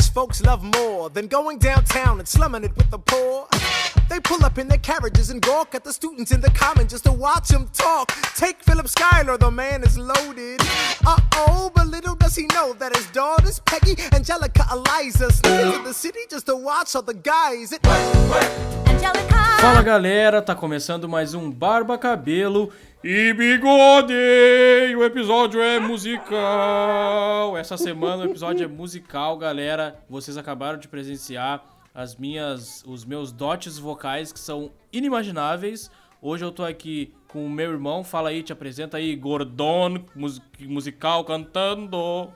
rich folks love more than going downtown and slumming it with the poor. They pull up in their carriages and gawk at the students in the common just to watch them talk. Take Philip Schuyler, the man is loaded. Uh oh, but little does he know that his daughters, Peggy, Angelica, Eliza, sneak into the city just to watch all the guys. It... Fala galera, tá começando mais um Barba Cabelo e Bigode! O episódio é musical! Essa semana o episódio é musical, galera. Vocês acabaram de presenciar as minhas, os meus dotes vocais que são inimagináveis. Hoje eu tô aqui com o meu irmão. Fala aí, te apresenta aí, Gordon, musical cantando.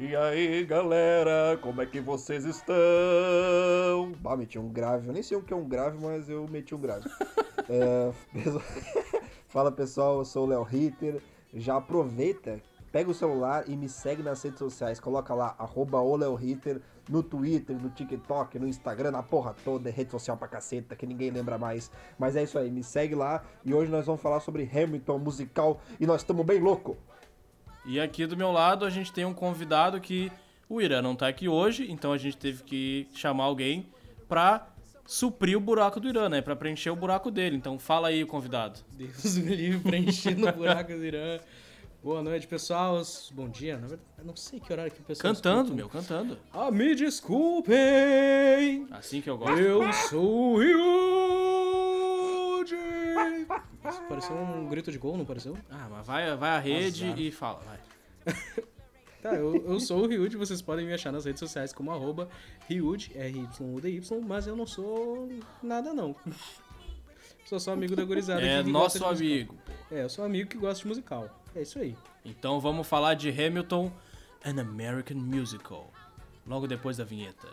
E aí, galera, como é que vocês estão? Bah, meti um grave. Eu nem sei o que é um grave, mas eu meti um grave. é, Fala pessoal, eu sou o Léo Ritter. Já aproveita, pega o celular e me segue nas redes sociais. Coloca lá, arroba Ritter, no Twitter, no TikTok, no Instagram, na porra toda, é rede social pra caceta, que ninguém lembra mais. Mas é isso aí, me segue lá e hoje nós vamos falar sobre Hamilton musical e nós estamos bem louco. E aqui do meu lado a gente tem um convidado que o Irã não tá aqui hoje, então a gente teve que chamar alguém pra suprir o buraco do Irã, né? Pra preencher o buraco dele. Então fala aí, convidado. Deus me livre, preenchendo o buraco do Irã. Boa noite, pessoal. Bom dia. Na verdade, não sei que horário que o pessoal Cantando, escuta. meu, cantando. Ah, me desculpem. Assim que eu gosto. Eu sou o Ryuji. Isso pareceu um grito de gol, não pareceu? Ah, mas vai, vai a rede Azar. e fala, vai. Tá, eu, eu sou o Ryuji, vocês podem me achar nas redes sociais como arroba Ryuji, R-Y-U-D-Y, mas eu não sou nada não. Sou só amigo da gurizada. É nosso amigo. musical. É, eu sou amigo que gosta de musical. É isso aí. Então vamos falar de Hamilton, An American Musical. Logo depois da vinheta.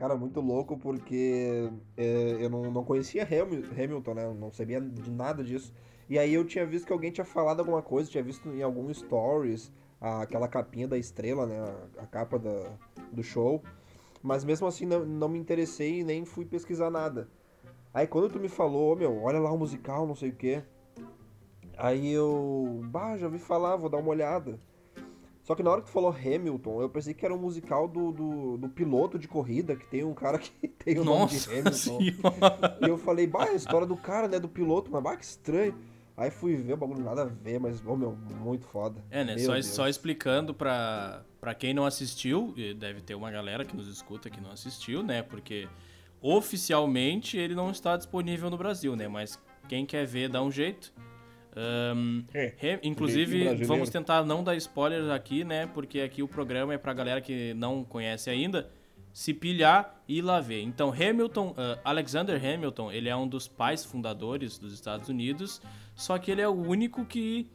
Cara, muito louco porque é, eu não, não conhecia Hamil- Hamilton, né? Eu não sabia de nada disso. E aí eu tinha visto que alguém tinha falado alguma coisa, tinha visto em algum stories a- aquela capinha da estrela, né? A, a capa da, do show. Mas mesmo assim não, não me interessei e nem fui pesquisar nada. Aí quando tu me falou, "Ô, meu, olha lá o musical, não sei o quê. Aí eu, bah, já ouvi falar, vou dar uma olhada. Só que na hora que tu falou Hamilton, eu pensei que era um musical do, do, do piloto de corrida, que tem um cara que tem o nome de Nossa Hamilton. senhora. E eu falei, bah, a história do cara, né, do piloto, mas bah, que estranho. Aí fui ver o bagulho, nada a ver, mas, ô meu, muito foda. É, né? Meu Só, Deus. só explicando pra, pra quem não assistiu, e deve ter uma galera que nos escuta que não assistiu, né? Porque oficialmente ele não está disponível no Brasil, né? Mas quem quer ver, dá um jeito. Ahn, É, inclusive, vamos tentar não dar spoilers aqui, né? Porque aqui o programa é pra galera que não conhece ainda se pilhar e ir lá ver. Então, Hamilton, ah, Alexander Hamilton, ele é um dos pais fundadores dos Estados Unidos, só que ele é o único que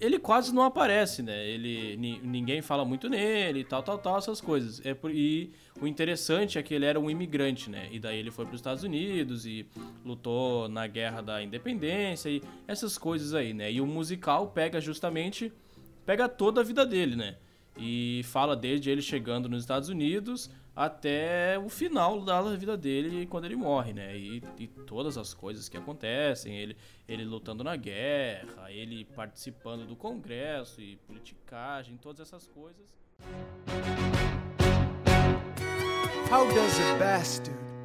ele quase não aparece, né? Ele ni- ninguém fala muito nele, e tal, tal, tal, essas coisas. É por, e o interessante é que ele era um imigrante, né? E daí ele foi para os Estados Unidos e lutou na guerra da independência e essas coisas aí, né? E o musical pega justamente pega toda a vida dele, né? E fala desde ele chegando nos Estados Unidos até o final da vida dele quando ele morre, né? E, e todas as coisas que acontecem, ele, ele lutando na guerra, ele participando do congresso e politicagem, todas essas coisas. How does a bastard,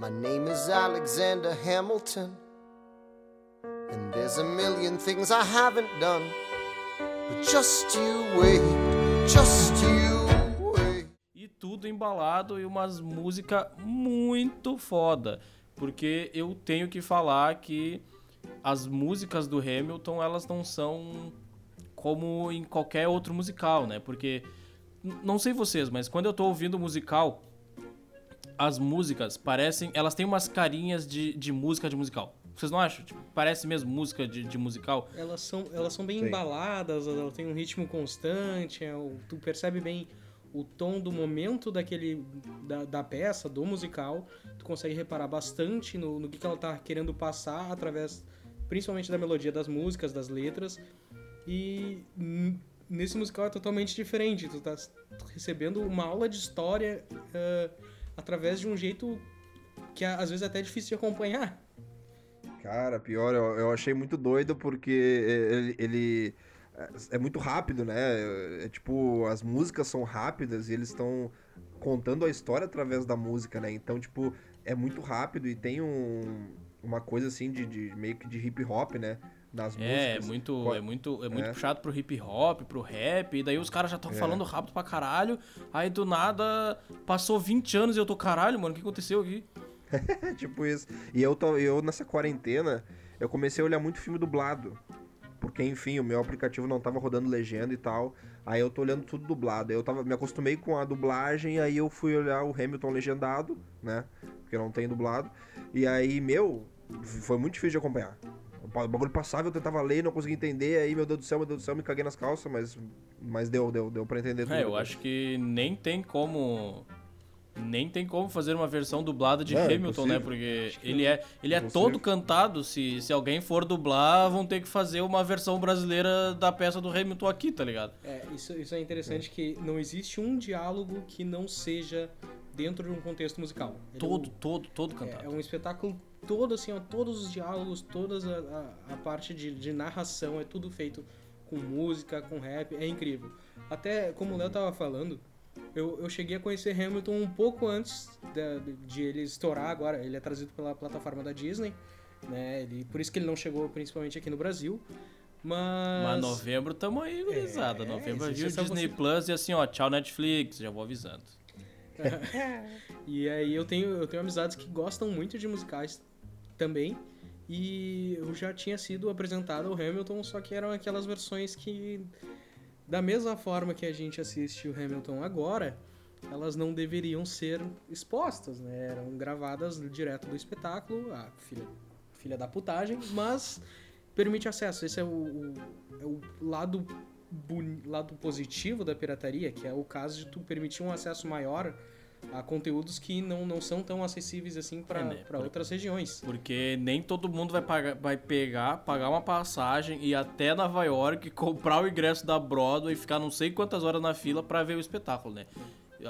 My name is Alexander Hamilton. And there's a million things I haven't done. But just you wait, just you wait. E tudo embalado e umas músicas muito foda. Porque eu tenho que falar que as músicas do Hamilton, elas não são como em qualquer outro musical, né? Porque, não sei vocês, mas quando eu tô ouvindo musical, as músicas parecem. Elas têm umas carinhas de, de música de musical. Vocês não acham? Tipo, parece mesmo música de, de musical. Elas são, elas são bem Sim. embaladas, elas têm um ritmo constante, é o- tu percebe bem o tom do momento daquele da, da peça, do musical, tu consegue reparar bastante no, no que, que ela tá querendo passar através principalmente da melodia das músicas, das letras. E nesse musical é totalmente diferente, tu tá recebendo uma aula de história eh, através de um jeito que é, às vezes é até difícil de acompanhar. Cara, pior, eu, eu achei muito doido porque ele, ele é muito rápido, né? É, tipo, as músicas são rápidas e eles estão contando a história através da música, né? Então, tipo, é muito rápido e tem um, uma coisa assim de, de meio que de hip hop, né? Nas É, é músicas. muito, Co- é muito, é muito É. puxado pro hip hop, pro rap, e daí os caras já estão falando rápido pra caralho, aí do nada passou 20 anos e eu tô caralho, mano, o que aconteceu aqui? É tipo isso. E eu, tô, eu nessa quarentena, eu comecei a olhar muito filme dublado. Porque, enfim, o meu aplicativo não tava rodando legenda e tal. Aí eu tô olhando tudo dublado. Eu tava, me acostumei com a dublagem, aí eu fui olhar o Hamilton legendado, né? Porque não tem dublado. E aí, meu, foi muito difícil de acompanhar. O ba- o bagulho passava, eu tentava ler, não conseguia entender, aí, meu Deus do céu, meu Deus do céu, me caguei nas calças, mas, mas deu, deu, deu pra entender tudo. É, eu acho que nem tem como nem tem como fazer uma versão dublada de é Hamilton, né? Porque ele é, ele é Impossível. todo cantado. Se, se alguém for dublar, vão ter que fazer uma versão brasileira da peça do Hamilton aqui, tá ligado? É, isso, isso é interessante que não existe um diálogo que não seja dentro de um contexto musical. Ele é Todo, um- todo, todo é, cantado. é um espetáculo todo assim, ó, todos os diálogos, toda a, a, a parte de, de narração, é tudo feito com música, com rap, é incrível. Até como o Léo tava falando, eu, eu cheguei a conhecer Hamilton um pouco antes da- de, ele estourar agora. Ele é trazido pela plataforma da Disney, né? Ele, por isso que ele não chegou principalmente aqui no Brasil. Mas. Mas novembro tamo aí, gurizada. É, novembro viu é só Disney você- Plus e assim, ó, tchau Netflix, já vou avisando. E aí eu tenho, eu tenho amizades que gostam muito de musicais também. E eu já tinha sido apresentado ao Hamilton, só que eram aquelas versões que, da mesma forma que a gente assiste o Hamilton agora, elas não deveriam ser expostas, né? Eram gravadas direto do espetáculo, a filha, filha da putagem, mas permite acesso. Esse é o, o- é o lado, lado positivo da pirataria, que é o caso de tu permitir um acesso maior a conteúdos que não, não são tão acessíveis assim para É, né? Por- outras regiões. Porque nem todo mundo vai, pagar, vai pegar, pagar uma passagem e até Nova York, comprar o ingresso da Broadway e ficar não sei quantas horas na fila pra ver o espetáculo, né?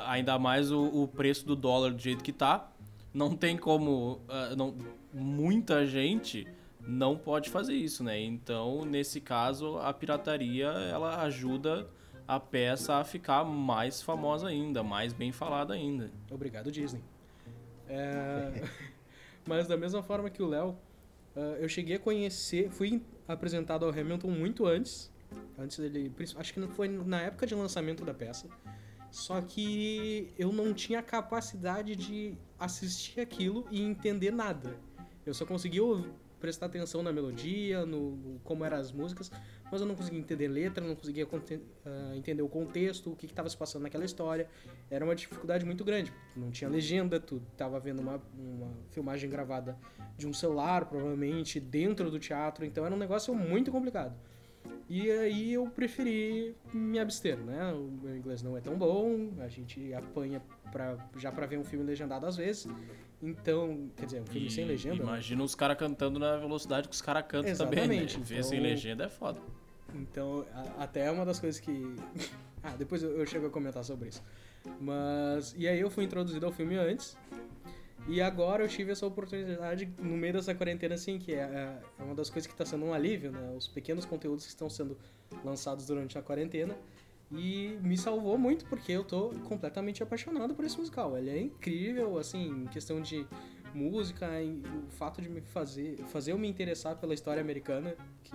Ainda mais o, o preço do dólar do jeito que tá. Não tem como. ah, não, muita gente não pode fazer isso, né? Então, nesse caso, a pirataria ela ajuda a peça a ficar mais famosa ainda, mais bem falada ainda. Obrigado, Disney. É, Mas da mesma forma que o Léo, ah, eu cheguei a conhecer, fui apresentado ao Hamilton muito antes, antes dele, acho que foi na época de lançamento da peça. Só que eu não tinha capacidade de assistir aquilo e entender nada. Eu só conseguia prestar atenção na melodia, no, como eram as músicas, mas eu não conseguia entender letra, não conseguia ah, entender o contexto, o que estava se passando naquela história. Era uma dificuldade muito grande. Não tinha legenda, tu estava vendo uma, uma filmagem gravada de um celular, provavelmente, dentro do teatro, então era um negócio muito complicado. E aí eu preferi me abster, né? O meu inglês não é tão bom, a gente apanha pra, já pra ver um filme legendado às vezes. Então, quer dizer, um filme E sem legenda. né? Imagina os caras cantando na velocidade que os caras cantam também, né? Exatamente, Ver sem então- legenda é foda. Então, a- até é uma das coisas que. ah, depois eu, eu chego a comentar sobre isso. Mas. E aí eu fui introduzido ao filme antes. E agora eu tive essa oportunidade no meio dessa quarentena, assim, que é, é uma das coisas que está sendo um alívio, né? Os pequenos conteúdos que estão sendo lançados durante a quarentena. E me salvou muito porque eu tô completamente apaixonado por esse musical. Ele é incrível, assim, em questão de música, em- o fato de me fazer, fazer eu me interessar pela história americana, que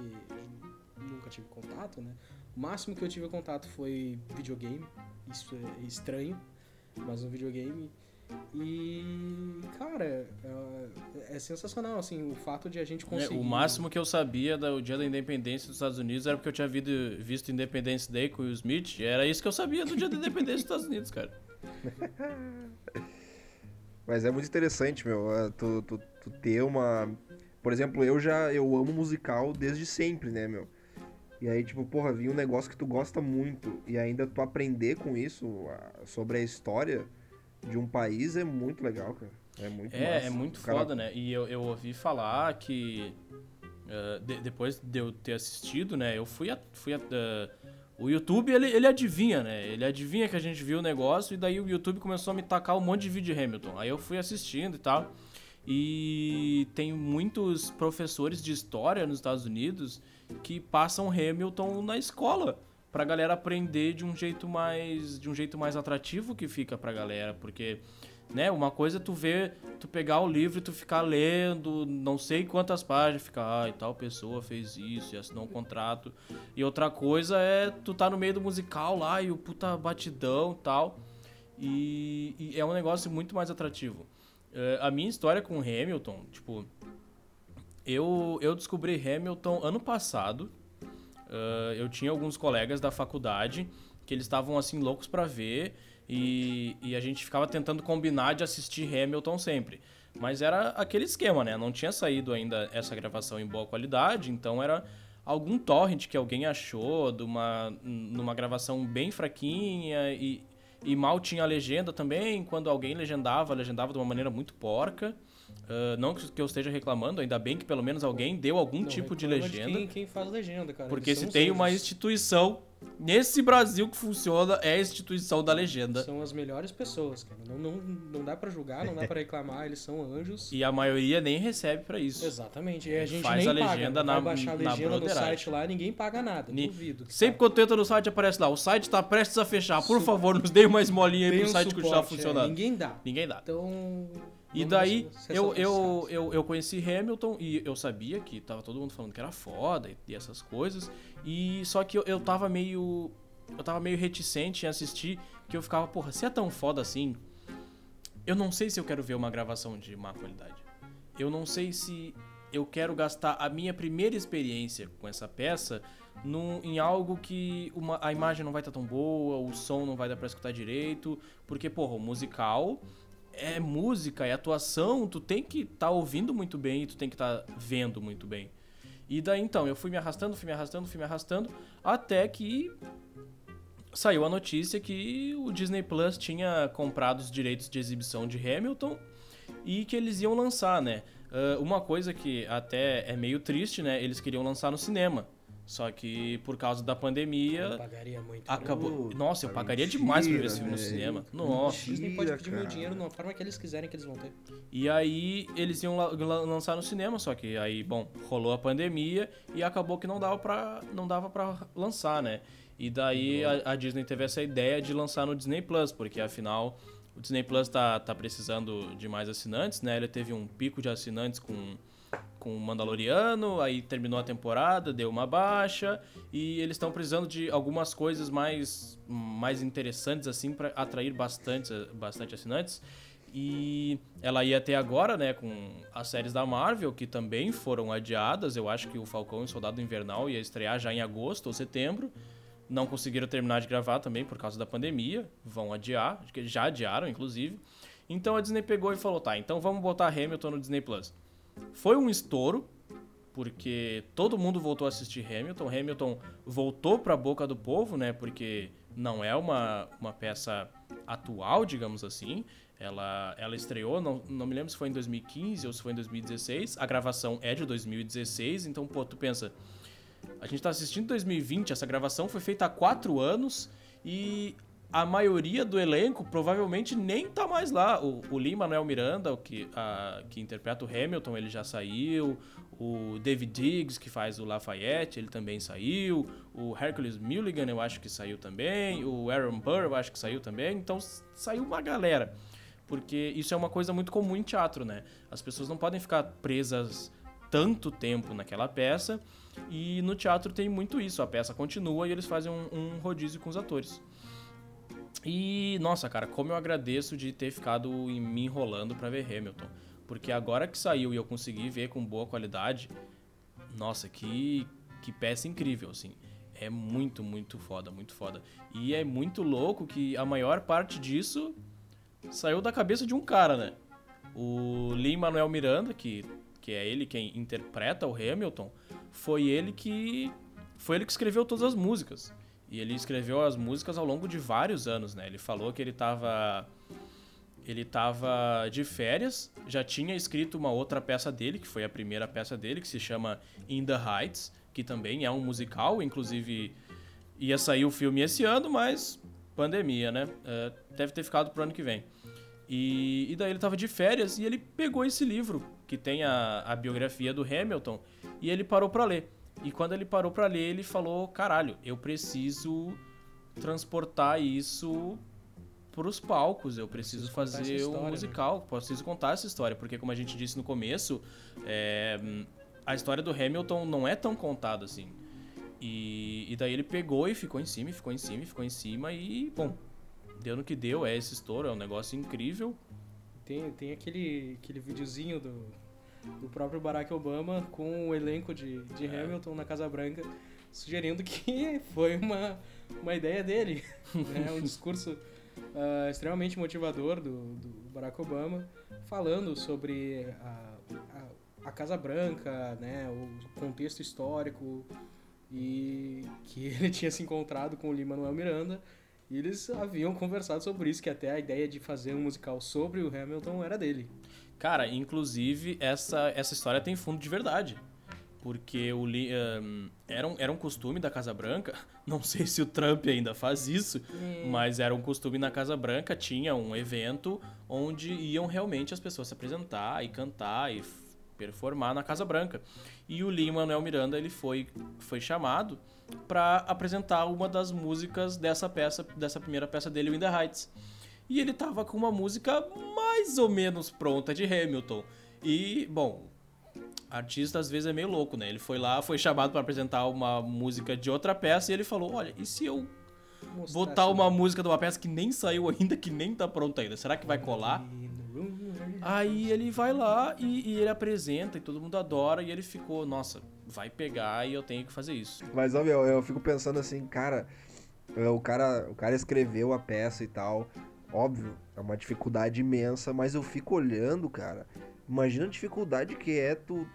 nunca tive contato, né? O máximo que eu tive contato foi videogame. Isso é estranho, mas um videogame. E, cara, é, é sensacional, assim, o fato de a gente É, conseguir... o máximo que eu sabia do dia da independência dos Estados Unidos era porque eu tinha visto, visto Independence Day com o Will Smith. E era isso que eu sabia do dia da independência dos Estados Unidos, cara. Mas é muito interessante, meu, é, tu, tu, tu ter uma... Por exemplo, eu já, eu amo musical desde sempre, né, meu? E aí, tipo, porra, vir um negócio que tu gosta muito e ainda tu aprender com isso, a- sobre a história de um país é muito legal, cara. É muito É, massa. é muito cara- foda, né? E eu, eu ouvi falar que eh, de- depois de eu ter assistido, né? Eu fui a, fui a, eh, o YouTube ele, ele adivinha, né? Ele adivinha que a gente viu o negócio e daí o YouTube começou a me tacar um monte de vídeo de Hamilton. Aí eu fui assistindo e tal. E tem muitos professores de história nos Estados Unidos que passam Hamilton na escola pra galera aprender de um jeito mais de um jeito mais atrativo que fica pra galera, porque né, uma coisa é tu ver, tu pegar o livro e tu ficar lendo, não sei quantas páginas, ficar, ai, tal pessoa fez isso e assinou um contrato. E outra coisa é tu tá no meio do musical lá e o puta batidão e tal. E, e é um negócio muito mais atrativo. Eh, a minha história com Hamilton, tipo, eu, eu descobri Hamilton ano passado. Ah, eu tinha alguns colegas da faculdade que eles estavam assim loucos pra ver e, e a gente ficava tentando combinar de assistir Hamilton sempre. Mas era aquele esquema, né? Não tinha saído ainda essa gravação em boa qualidade, então era algum torrent que alguém achou de uma, numa gravação bem fraquinha e, e mal tinha legenda também. Quando alguém legendava, legendava de uma maneira muito porca. Ah, não que eu esteja reclamando, ainda bem que pelo menos alguém deu algum Não tipo de legenda. quem, quem faz legenda, cara. Porque Eles se tem uma instituição nesse Brasil que funciona, é a instituição da legenda. São as melhores pessoas, cara. Não, não, não dá pra julgar, não dá pra reclamar, eles são anjos. E a maioria nem recebe pra isso. Exatamente. E a gente Faz nem a paga. legenda Vai na- baixar a na legenda no broderagem. site lá, ninguém paga nada. Ni- Duvido. Sempre eu tento no site aparece lá, o site tá prestes a fechar. Por Su- favor, nos dê uma esmolinha aí pro um site continuar suporte, é, funcionando. ninguém dá. Ninguém dá. Então. E daí, eu, eu, eu, eu conheci Hamilton e eu sabia que tava todo mundo falando que era foda e, e essas coisas. E só que eu, eu tava meio. Eu tava meio reticente em assistir, que eu ficava, porra, se é tão foda assim, eu não sei se eu quero ver uma gravação de má qualidade. Eu não sei se eu quero gastar a minha primeira experiência com essa peça num, em algo que uma, a imagem não vai estar tão boa, o som não vai dar pra escutar direito, porque, porra, o musical é música, é atuação, tu tem que estar ouvindo muito bem e tu tem que estar vendo muito bem. E daí então, eu fui me arrastando, fui me arrastando, fui me arrastando, até que saiu a notícia que o Disney Plus tinha comprado os direitos de exibição de Hamilton e que eles iam lançar, né? Ah, uma coisa que até é meio triste, né? Eles queriam lançar no cinema. Só que por causa da Eu pandemia pagaria muito. acabou. Puta, Nossa, eu pagaria mentira, demais pra ver esse filme no cinema. Nossa. O Disney pode pedir meu cara. dinheiro na forma que eles quiserem que eles vão ter. E aí eles iam la- la- lançar no cinema, só que aí, bom, rolou a pandemia e acabou que não dava pra, não dava pra lançar, né? E daí a, a Disney teve essa ideia de lançar no Disney Plus, porque afinal o Disney Plus tá, tá precisando de mais assinantes, né? Ele teve um pico de assinantes com com o Mandaloriano, aí terminou a temporada, deu uma baixa e eles estão precisando de algumas coisas mais mais interessantes assim para atrair bastante bastante assinantes. E ela ia ter agora, né, com as séries da Marvel, que também foram adiadas. Eu acho que o Falcão e o Soldado Invernal ia estrear já em agosto ou setembro. Não conseguiram terminar de gravar também por causa da pandemia. Vão adiar, já adiaram, inclusive. Então a Disney pegou e falou: tá, então vamos botar Hamilton no Disney Plus. Foi um estouro. porque todo mundo voltou a assistir Hamilton. Hamilton voltou para a boca do povo, né? Porque não é uma, uma peça atual, digamos assim. Ela, ela estreou, não, não me lembro se foi em 2015 ou se foi em 2016. A gravação é de 2016, então, pô, tu pensa. A gente tá assistindo 2020, essa gravação foi feita há quatro anos e a maioria do elenco provavelmente nem tá mais lá. O, o Lee Manuel Miranda, o que, a, que interpreta o Hamilton, ele já saiu. O David Diggs, que faz o Lafayette, ele também saiu. O Hercules Mulligan, eu acho que saiu também. O Aaron Burr, eu acho que saiu também. Então saiu uma galera. Porque isso é uma coisa muito comum em teatro, né? As pessoas não podem ficar presas tanto tempo naquela peça. E no teatro tem muito isso. A peça continua e eles fazem um, um rodízio com os atores. E, nossa, cara, como eu agradeço de ter ficado me enrolando para ver Hamilton. Porque agora que saiu e eu consegui ver com boa qualidade, nossa, que, que peça incrível, assim. É muito, muito foda, muito foda. E é muito louco que a maior parte disso saiu da cabeça de um cara, né? O Lin Manuel Miranda, que, que é ele quem interpreta o Hamilton, foi ele que foi ele que escreveu todas as músicas. E ele escreveu as músicas ao longo de vários anos, né? Ele falou que ele estava ele tava de férias, já tinha escrito uma outra peça dele, que foi a primeira peça dele, que se chama In the Heights, que também é um musical, inclusive ia sair o filme esse ano, mas pandemia, né? Uh, deve ter ficado pro ano que vem. E, e daí ele tava de férias e ele pegou esse livro, que tem a, a biografia do Hamilton, e ele parou para ler. E quando ele parou para ler, ele falou: caralho, eu preciso transportar isso pros palcos, eu preciso, preciso fazer história, um né? musical, né? preciso contar essa história, porque como a gente disse no começo, é, a história do Hamilton não é tão contada assim. E, e daí ele pegou e ficou em cima, e ficou em cima, e ficou em cima, e bom, deu no que deu, é esse estouro, é um negócio incrível. Tem, tem aquele, aquele videozinho do, do próprio Barack Obama com o elenco de, de é. Hamilton na Casa Branca, sugerindo que foi uma, uma ideia dele. né? Um discurso uh, extremamente motivador do, do Barack Obama, falando sobre a, a, a Casa Branca, né? o contexto histórico, e que ele tinha se encontrado com o Lin-Manuel Miranda e eles haviam conversado sobre isso, que até a ideia de fazer um musical sobre o Hamilton era dele. Cara, inclusive, essa, essa história tem fundo de verdade. Porque o, um, era, um, era um costume da Casa Branca, não sei se o Trump ainda faz isso, hum. mas era um costume na Casa Branca, tinha um evento onde iam realmente as pessoas se apresentar e cantar e performar na Casa Branca. E o Lin Manuel Miranda ele foi, foi chamado para apresentar uma das músicas dessa peça, dessa primeira peça dele, In the Heights. E ele tava com uma música mais ou menos pronta de Hamilton. E, bom, artista às vezes é meio louco, né? Ele foi lá, foi chamado para apresentar uma música de outra peça e ele falou: "Olha, e se eu Mostrar botar uma música de uma peça que nem saiu ainda, que nem tá pronta ainda? Será que vai colar?" Aí ele vai lá e, e, ele apresenta e todo mundo adora e ele ficou, nossa, vai pegar e eu tenho que fazer isso. Mas, ó, meu, eu fico pensando assim, cara, é, o cara, o cara escreveu a peça e tal, óbvio, é uma dificuldade imensa, mas eu fico olhando, cara, imagina a dificuldade que é tu,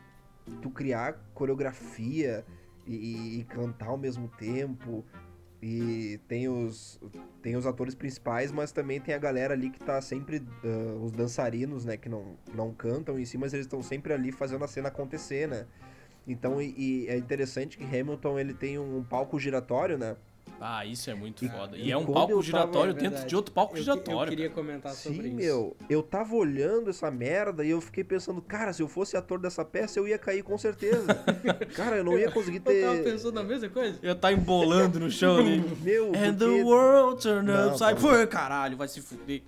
tu criar coreografia e, e cantar ao mesmo tempo, e tem os, tem os atores principais, mas também tem a galera ali que tá sempre. Uh, os dançarinos, né? Que não, não cantam em si, mas eles estão sempre ali fazendo a cena acontecer, né? Então, e, e, é interessante que Hamilton ele tem um palco giratório, né? Ah, isso é muito e, foda. E, e é um palco giratório tava, dentro de outro palco eu, giratório. Eu queria comentar Sim, sobre isso. meu. Eu tava olhando essa merda e eu fiquei pensando, cara, se eu fosse ator dessa peça, eu ia cair com certeza. cara, eu não ia conseguir ter. Eu tava pensando na mesma coisa. Eu tá embolando no chão ali. meu, And porque... the world turned upside. Pô, caralho, vai se fuder.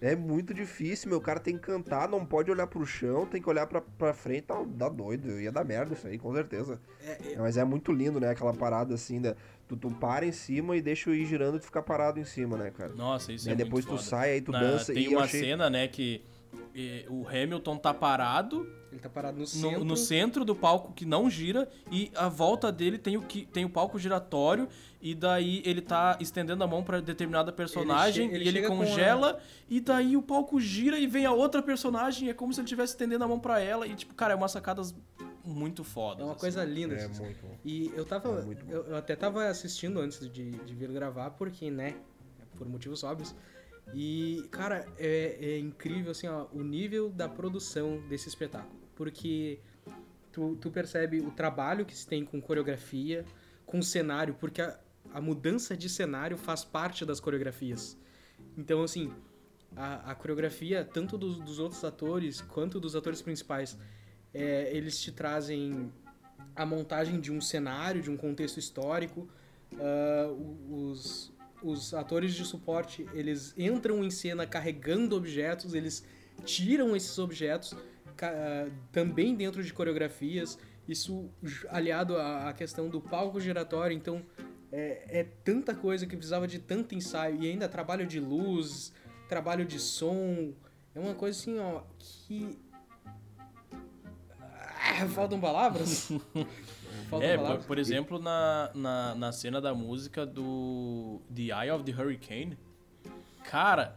É muito difícil, meu. Cara tem que cantar, não pode olhar pro chão, tem que olhar pra, pra frente, tá, dá doido. Eu ia dar merda isso aí, com certeza. É, é... Mas é muito lindo, né? Aquela parada assim, da, tu, tu para em cima e deixa o ir girando e tu ficar parado em cima, né, cara? Nossa, isso e é depois muito tu foda. sai, aí tu Na, dança tem e uma achei... cena, né, que o Hamilton tá parado. Ele tá parado no centro. No, no, centro do palco que não gira. E a volta dele tem o, que, tem o palco giratório. E daí ele tá estendendo a mão para determinada personagem. Ele ele e ele congela. A... E daí o palco gira e vem a outra personagem. E é como se ele estivesse estendendo a mão para ela. E, tipo, cara, é uma sacada muito fodas. É uma assim. coisa linda. É assim. muito bom. E eu tava. É eu, eu até tava assistindo antes de, de vir gravar, porque, né? Por motivos óbvios. E, cara, é, é incrível, assim, ó, o nível da produção desse espetáculo. Porque tu, tu percebe o trabalho que se tem com coreografia, com cenário, porque a, a mudança de cenário faz parte das coreografias. Então, assim, a, a coreografia, tanto dos, dos outros atores quanto dos atores principais, é, eles te trazem a montagem de um cenário, de um contexto histórico. o- os, os atores de suporte, eles entram em cena carregando objetos, eles tiram esses objetos também dentro de coreografias. Isso aliado à, questão do palco giratório, então é, é tanta coisa que precisava de tanto ensaio e ainda trabalho de luz, trabalho de som. É uma coisa assim, ó, que. Ah, faltam palavras? faltam É, por, palavras. por exemplo, na, na, na cena da música do The Eye of the Hurricane, cara,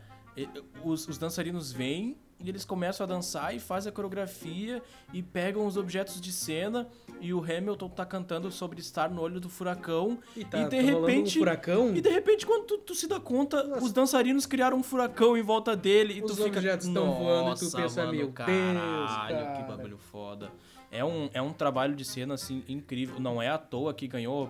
os, os dançarinos vêm e eles começam a dançar e fazem a coreografia e pegam os objetos de cena e o Hamilton tá cantando sobre estar no olho do furacão E tá- e de tá rolando um repente furacão. e de repente quando tu, tu se dá conta os dançarinos criaram um furacão em volta dele e Os tu fica objetos tão voando e tu "Nossa, pensa, mano, "Meu Deus, caralho, que cara." bagulho foda é um, é um trabalho de cena, assim, incrível. Não é à toa que ganhou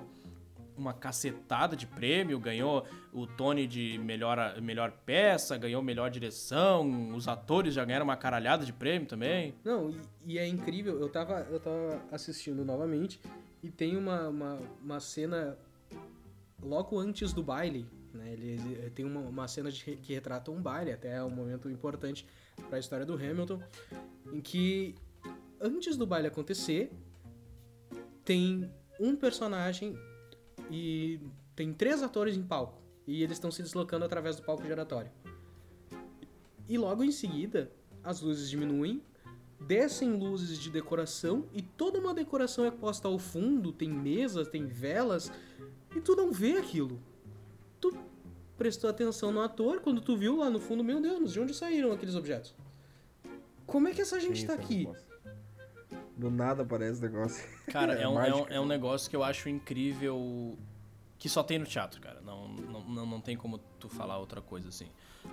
uma cacetada de prêmio, ganhou o Tony de melhor, melhor peça, ganhou melhor direção, os atores já ganharam uma caralhada de prêmio também. Não, e, e é incrível, eu tava, eu tava assistindo novamente e tem uma, uma, uma cena logo antes do baile, né? Ele, ele- tem uma, uma cena de que retrata um baile, até é um momento importante para a história do Hamilton, em que antes do baile acontecer, tem um personagem e tem três atores em palco e eles estão se deslocando através do palco giratório. E logo em seguida, as luzes diminuem, descem luzes de decoração e toda uma decoração é posta ao fundo, tem mesas, tem velas, e tu não vê aquilo. Tu prestou atenção no ator quando tu viu lá no fundo, meu Deus, de onde saíram aqueles objetos? Como é que essa gente Sim, tá essa aqui? Do nada aparece o negócio. Cara, é, um, é, um, é um negócio que eu acho incrível que só tem no teatro, cara. Não, não, não, não tem como tu falar outra coisa assim.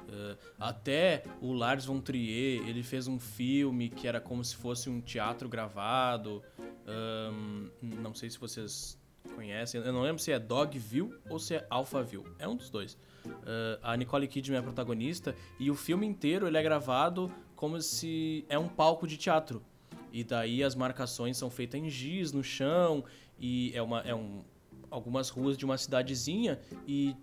Eh, até o Lars von Trier, ele fez um filme que era como se fosse um teatro gravado. Ahn, não sei se vocês conhecem. Eu não lembro se é Dogville ou se é Alphaville. É um dos dois. Eh, a Nicole Kidman é a protagonista e o filme inteiro ele é gravado como se é um palco de teatro. E daí as marcações são feitas em giz no chão e é uma é um algumas ruas de uma cidadezinha e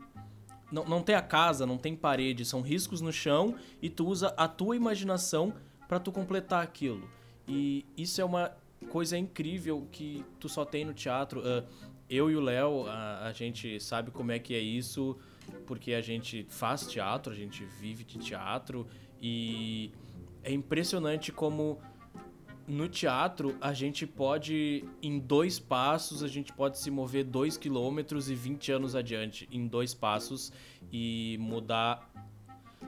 não, não tem a casa, não tem parede, são riscos no chão e tu usa a tua imaginação pra tu completar aquilo. E isso é uma coisa incrível que tu só tem no teatro. Ah, eu e o Léo, a, a gente sabe como é que é isso, porque a gente faz teatro, a gente vive de teatro e é impressionante como no teatro a gente pode em dois passos a gente pode se mover dois quilômetros e 20 anos adiante em dois passos e mudar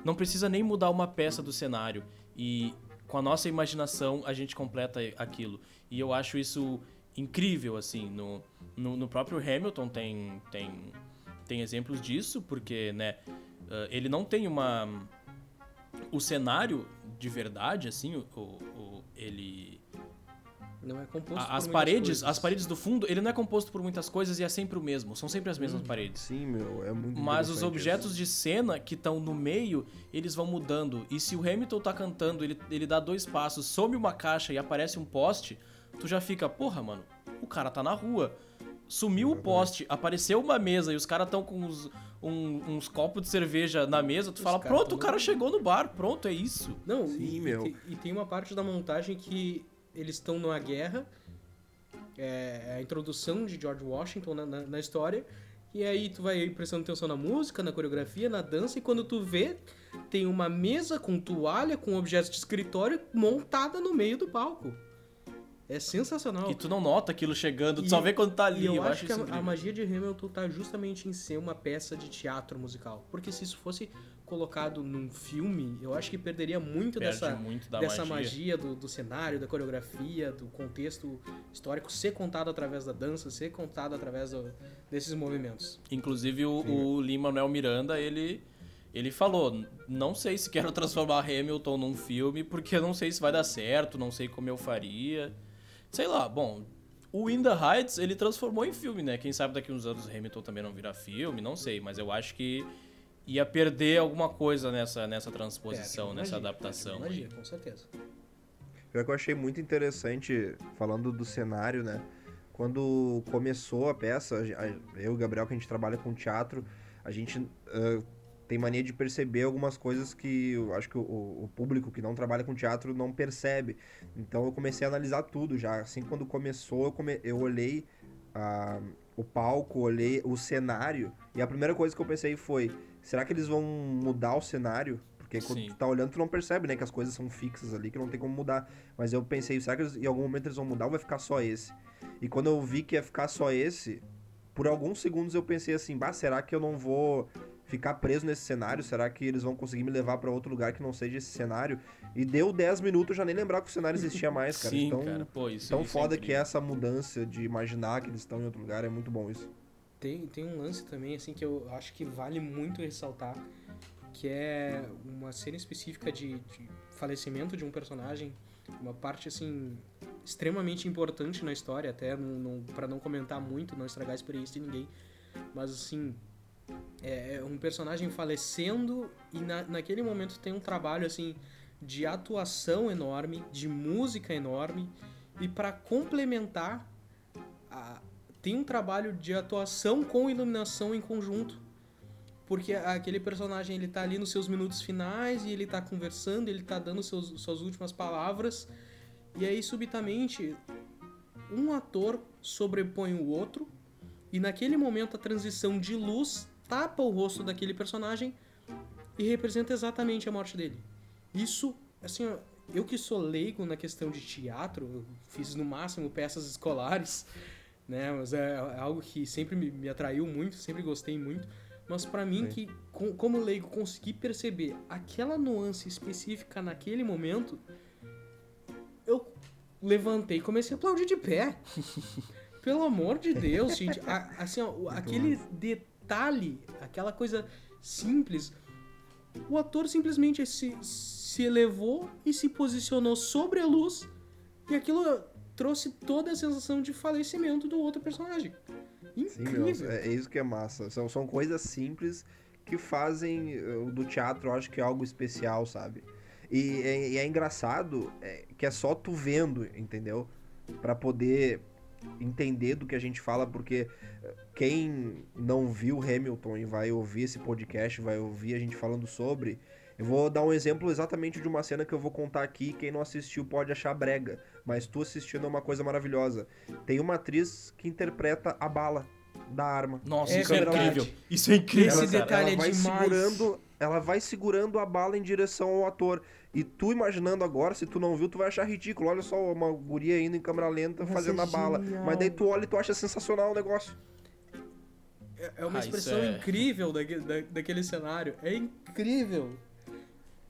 não precisa nem mudar uma peça do cenário e com a nossa imaginação a gente completa aquilo. E eu acho isso incrível assim no, no, no próprio Hamilton tem tem tem exemplos disso porque né eh, ele não tem uma o cenário de verdade assim o, ele Não é composto a- por as muitas paredes, coisas. as paredes do fundo, ele não é composto por muitas coisas e é sempre o mesmo. São sempre as mesmas paredes. Sim, meu, é muito Mas os objetos de cena que estão no meio, eles vão mudando. E se o Hamilton tá cantando, ele, ele dá dois passos, some uma caixa e aparece um poste, tu já fica, porra, mano, o cara tá na rua. Sumiu o poste, apareceu uma mesa e os caras estão com uns, um- uns copos de cerveja na mesa, tu Os fala, pronto, o cara no- chegou no bar, pronto, é isso. Não, Sim, e, meu. E, tem, e tem uma parte da montagem que eles estão numa guerra, é a introdução de George Washington na, na, na história, e aí tu vai prestando atenção na música, na coreografia, na dança, e quando tu vê, tem uma mesa com toalha, com objetos de escritório montada no meio do palco. É sensacional. E tu não nota aquilo chegando, tu E- só vê quando tá ali. E eu, acho, que isso a, a magia de Hamilton tá justamente em ser uma peça de teatro musical. Porque se isso fosse colocado num filme, eu acho que perderia muito Perde dessa, muito dessa magia. magia, do, do cenário, da coreografia, do contexto histórico ser contado através da dança, ser contado através do- desses movimentos. Inclusive o, o Lin-Manuel Miranda, ele, ele falou, não sei se quero transformar Hamilton num filme, porque eu não sei se vai dar certo, não sei como eu faria. Sei lá, bom, o In the Heights ele transformou em filme, né? Quem sabe daqui uns anos Hamilton também não vira filme, não sei, mas eu acho que ia perder alguma coisa nessa, nessa transposição, Perde nessa magia, adaptação. perde aí. Magia, com certeza. Pior que eu achei muito interessante, falando do cenário, né? Quando começou a peça, eu e o Gabriel, que a gente trabalha com teatro, a gente ah, tem mania de perceber algumas coisas que eu acho que o, o público que não trabalha com teatro não percebe. Então eu comecei a analisar tudo já. Assim, quando começou, eu, come- eu olhei ah, o palco, olhei o cenário, e a primeira coisa que eu pensei foi: será que eles vão mudar o cenário? Porque quando Sim. tu tá olhando, tu não percebe, né? Que as coisas são fixas ali, que não tem como mudar. Mas eu pensei, será que eles- em algum momento eles vão mudar ou vai ficar só esse? E quando eu vi que ia ficar só esse, por alguns segundos eu pensei assim, bah, será que eu não vou ficar preso nesse cenário? Será que eles vão conseguir me levar pra outro lugar que não seja esse cenário? E deu 10 minutos, já nem lembrava que o cenário existia mais, cara. Sim, então, cara, pô, isso tão isso foda que é essa mudança de imaginar que eles estão em outro lugar, é muito bom isso. Tem, tem um lance também, assim, que eu acho que vale muito ressaltar, que é uma cena específica de, de falecimento de um personagem, uma parte, assim, extremamente importante na história, até para não comentar muito, não estragar a experiência de ninguém, mas, assim, é um personagem falecendo e na, naquele momento tem um trabalho, assim, de atuação enorme, de música enorme, e para complementar a- tem um trabalho de atuação com iluminação em conjunto. Porque aquele personagem ele tá ali nos seus minutos finais e ele tá conversando, ele tá dando seus, suas últimas palavras. E aí, subitamente, um ator sobrepõe o outro. E naquele momento a transição de luz tapa o rosto daquele personagem e representa exatamente a morte dele. Isso, assim, eu que sou leigo na questão de teatro, eu fiz no máximo peças escolares, né? Mas é, é algo que sempre me, atraiu muito, sempre gostei muito. Mas pra mim, que com- como leigo conseguir perceber aquela nuance específica naquele momento, eu levantei e comecei a aplaudir de pé. Pelo amor de Deus, gente. A- assim, ó, aquele detalhe, aquela coisa simples, o ator simplesmente se, se elevou e se posicionou sobre a luz e aquilo trouxe toda a sensação de falecimento do outro personagem. Sim, Incrível. é, é isso que é massa. São, são coisas simples que fazem eh, o do teatro, eu acho que é algo especial, sabe? E é, é engraçado é, que é só tu vendo, entendeu? Pra poder entender do que a gente fala, porque eh, quem não viu Hamilton e vai ouvir esse podcast, vai ouvir a gente falando sobre. Eu vou dar um exemplo exatamente de uma cena que eu vou contar aqui. Quem não assistiu pode achar brega, mas tu assistindo é uma coisa maravilhosa. Tem uma atriz que interpreta a bala da arma. Nossa, É isso é incrível. Isso é incrível, Esse cara. detalhe é vai demais. segurando, ela vai segurando a bala em direção ao ator. E tu imaginando agora, se tu não viu, tu vai achar ridículo. Olha só uma guria indo em câmera lenta fazendo a bala. Mas daí tu olha e tu acha sensacional o negócio. É- É uma Ah, expressão é- incrível daque- da- daquele cenário. É incrível.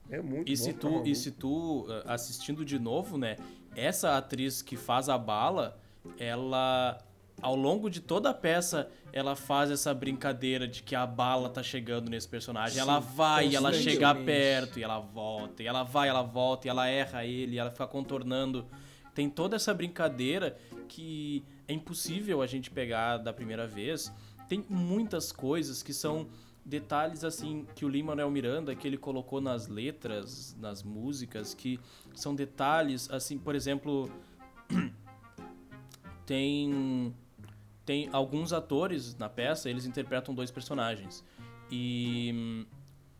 É muito E bom. se tá tu, e se tu uh, assistindo de novo, né? Essa atriz que faz a bala, ela ao longo de toda a peça, ela faz essa brincadeira de que a bala tá chegando nesse personagem. Sim, ela vai, ela chega perto, e ela volta, e ela vai, ela volta, e ela erra ele, e ela fica contornando. Tem toda essa brincadeira que é impossível a gente pegar da primeira vez. Tem muitas coisas que são detalhes assim que o Lin-Manuel Miranda que ele colocou nas letras, nas músicas, que são detalhes assim, por exemplo, tem tem alguns atores na peça, eles interpretam dois personagens. E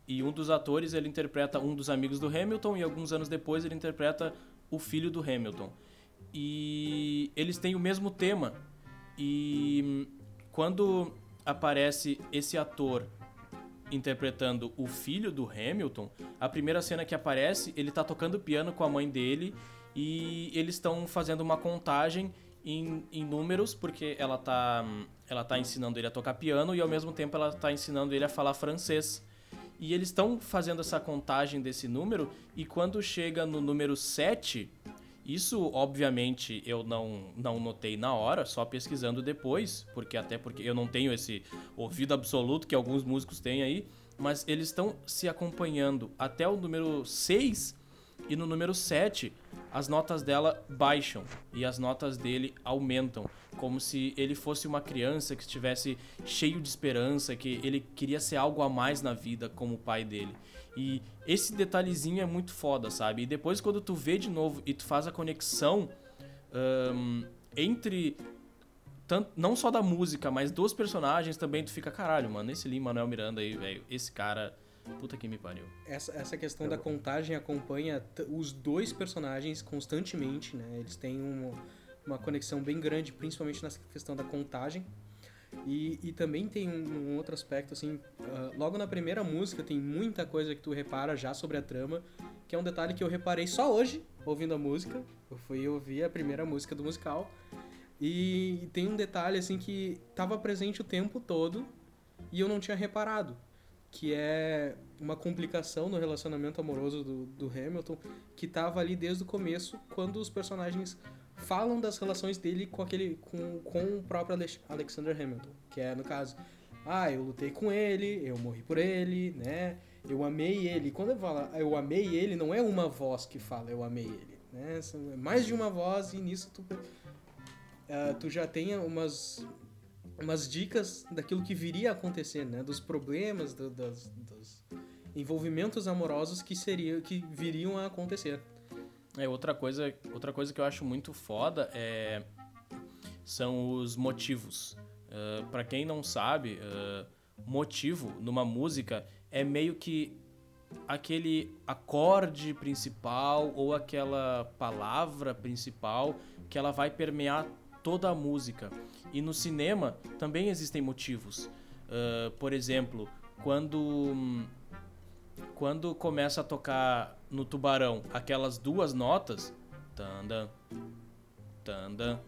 e um dos atores ele interpreta um dos amigos do Hamilton e alguns anos depois ele interpreta o filho do Hamilton. E eles têm o mesmo tema. E quando aparece esse ator interpretando o filho do Hamilton, a primeira cena que aparece, ele tá tocando piano com a mãe dele e eles estão fazendo uma contagem em, em números, porque ela tá, ela tá ensinando ele a tocar piano e ao mesmo tempo ela tá ensinando ele a falar francês. E eles estão fazendo essa contagem desse número, e quando chega no número 7, isso obviamente eu não, não notei na hora, só pesquisando depois, porque até porque eu não tenho esse ouvido absoluto que alguns músicos têm aí, mas eles estão se acompanhando até o número 6 e no número 7 as notas dela baixam e as notas dele aumentam, como se ele fosse uma criança que estivesse cheio de esperança, que ele queria ser algo a mais na vida como o pai dele. E esse detalhezinho é muito foda, sabe? E depois quando tu vê de novo e tu faz a conexão um, entre tanto, não só da música, mas dos personagens também, tu fica, caralho, mano, esse Lin Manuel Miranda aí, velho, esse cara Puta que me pariu. Essa, essa questão da contagem acompanha os dois personagens constantemente, né? Eles têm uma, uma conexão bem grande, principalmente nessa questão da contagem. E, e também tem um, um outro aspecto, assim, uh, logo na primeira música tem muita coisa que tu repara já sobre a trama, que é um detalhe que eu reparei só hoje, ouvindo a música. Eu fui ouvir a primeira música do musical. E tem um detalhe, assim, que estava presente o tempo todo e eu não tinha reparado que é uma complicação no relacionamento amoroso do, do Hamilton, que estava ali desde o começo, quando os personagens falam das relações dele com aquele com, com o próprio Alexander Hamilton, que é no caso, ah, eu lutei com ele, eu morri por ele, né? Eu amei ele. Quando ele fala eu amei ele, não é uma voz que fala eu amei ele, né? É mais de uma voz e nisso tu uh, tu já tem umas umas dicas daquilo que viria a acontecer, né? Dos problemas, do, dos, dos envolvimentos amorosos que seria, que viriam a acontecer. É outra coisa, outra coisa que eu acho muito foda é são os motivos. Uh, para quem não sabe, uh, motivo numa música é meio que aquele acorde principal ou aquela palavra principal que ela vai permear toda a música. E no cinema também existem motivos. Uh, por exemplo, quando quando começa a tocar no tubarão aquelas duas notas, tanda, tanda,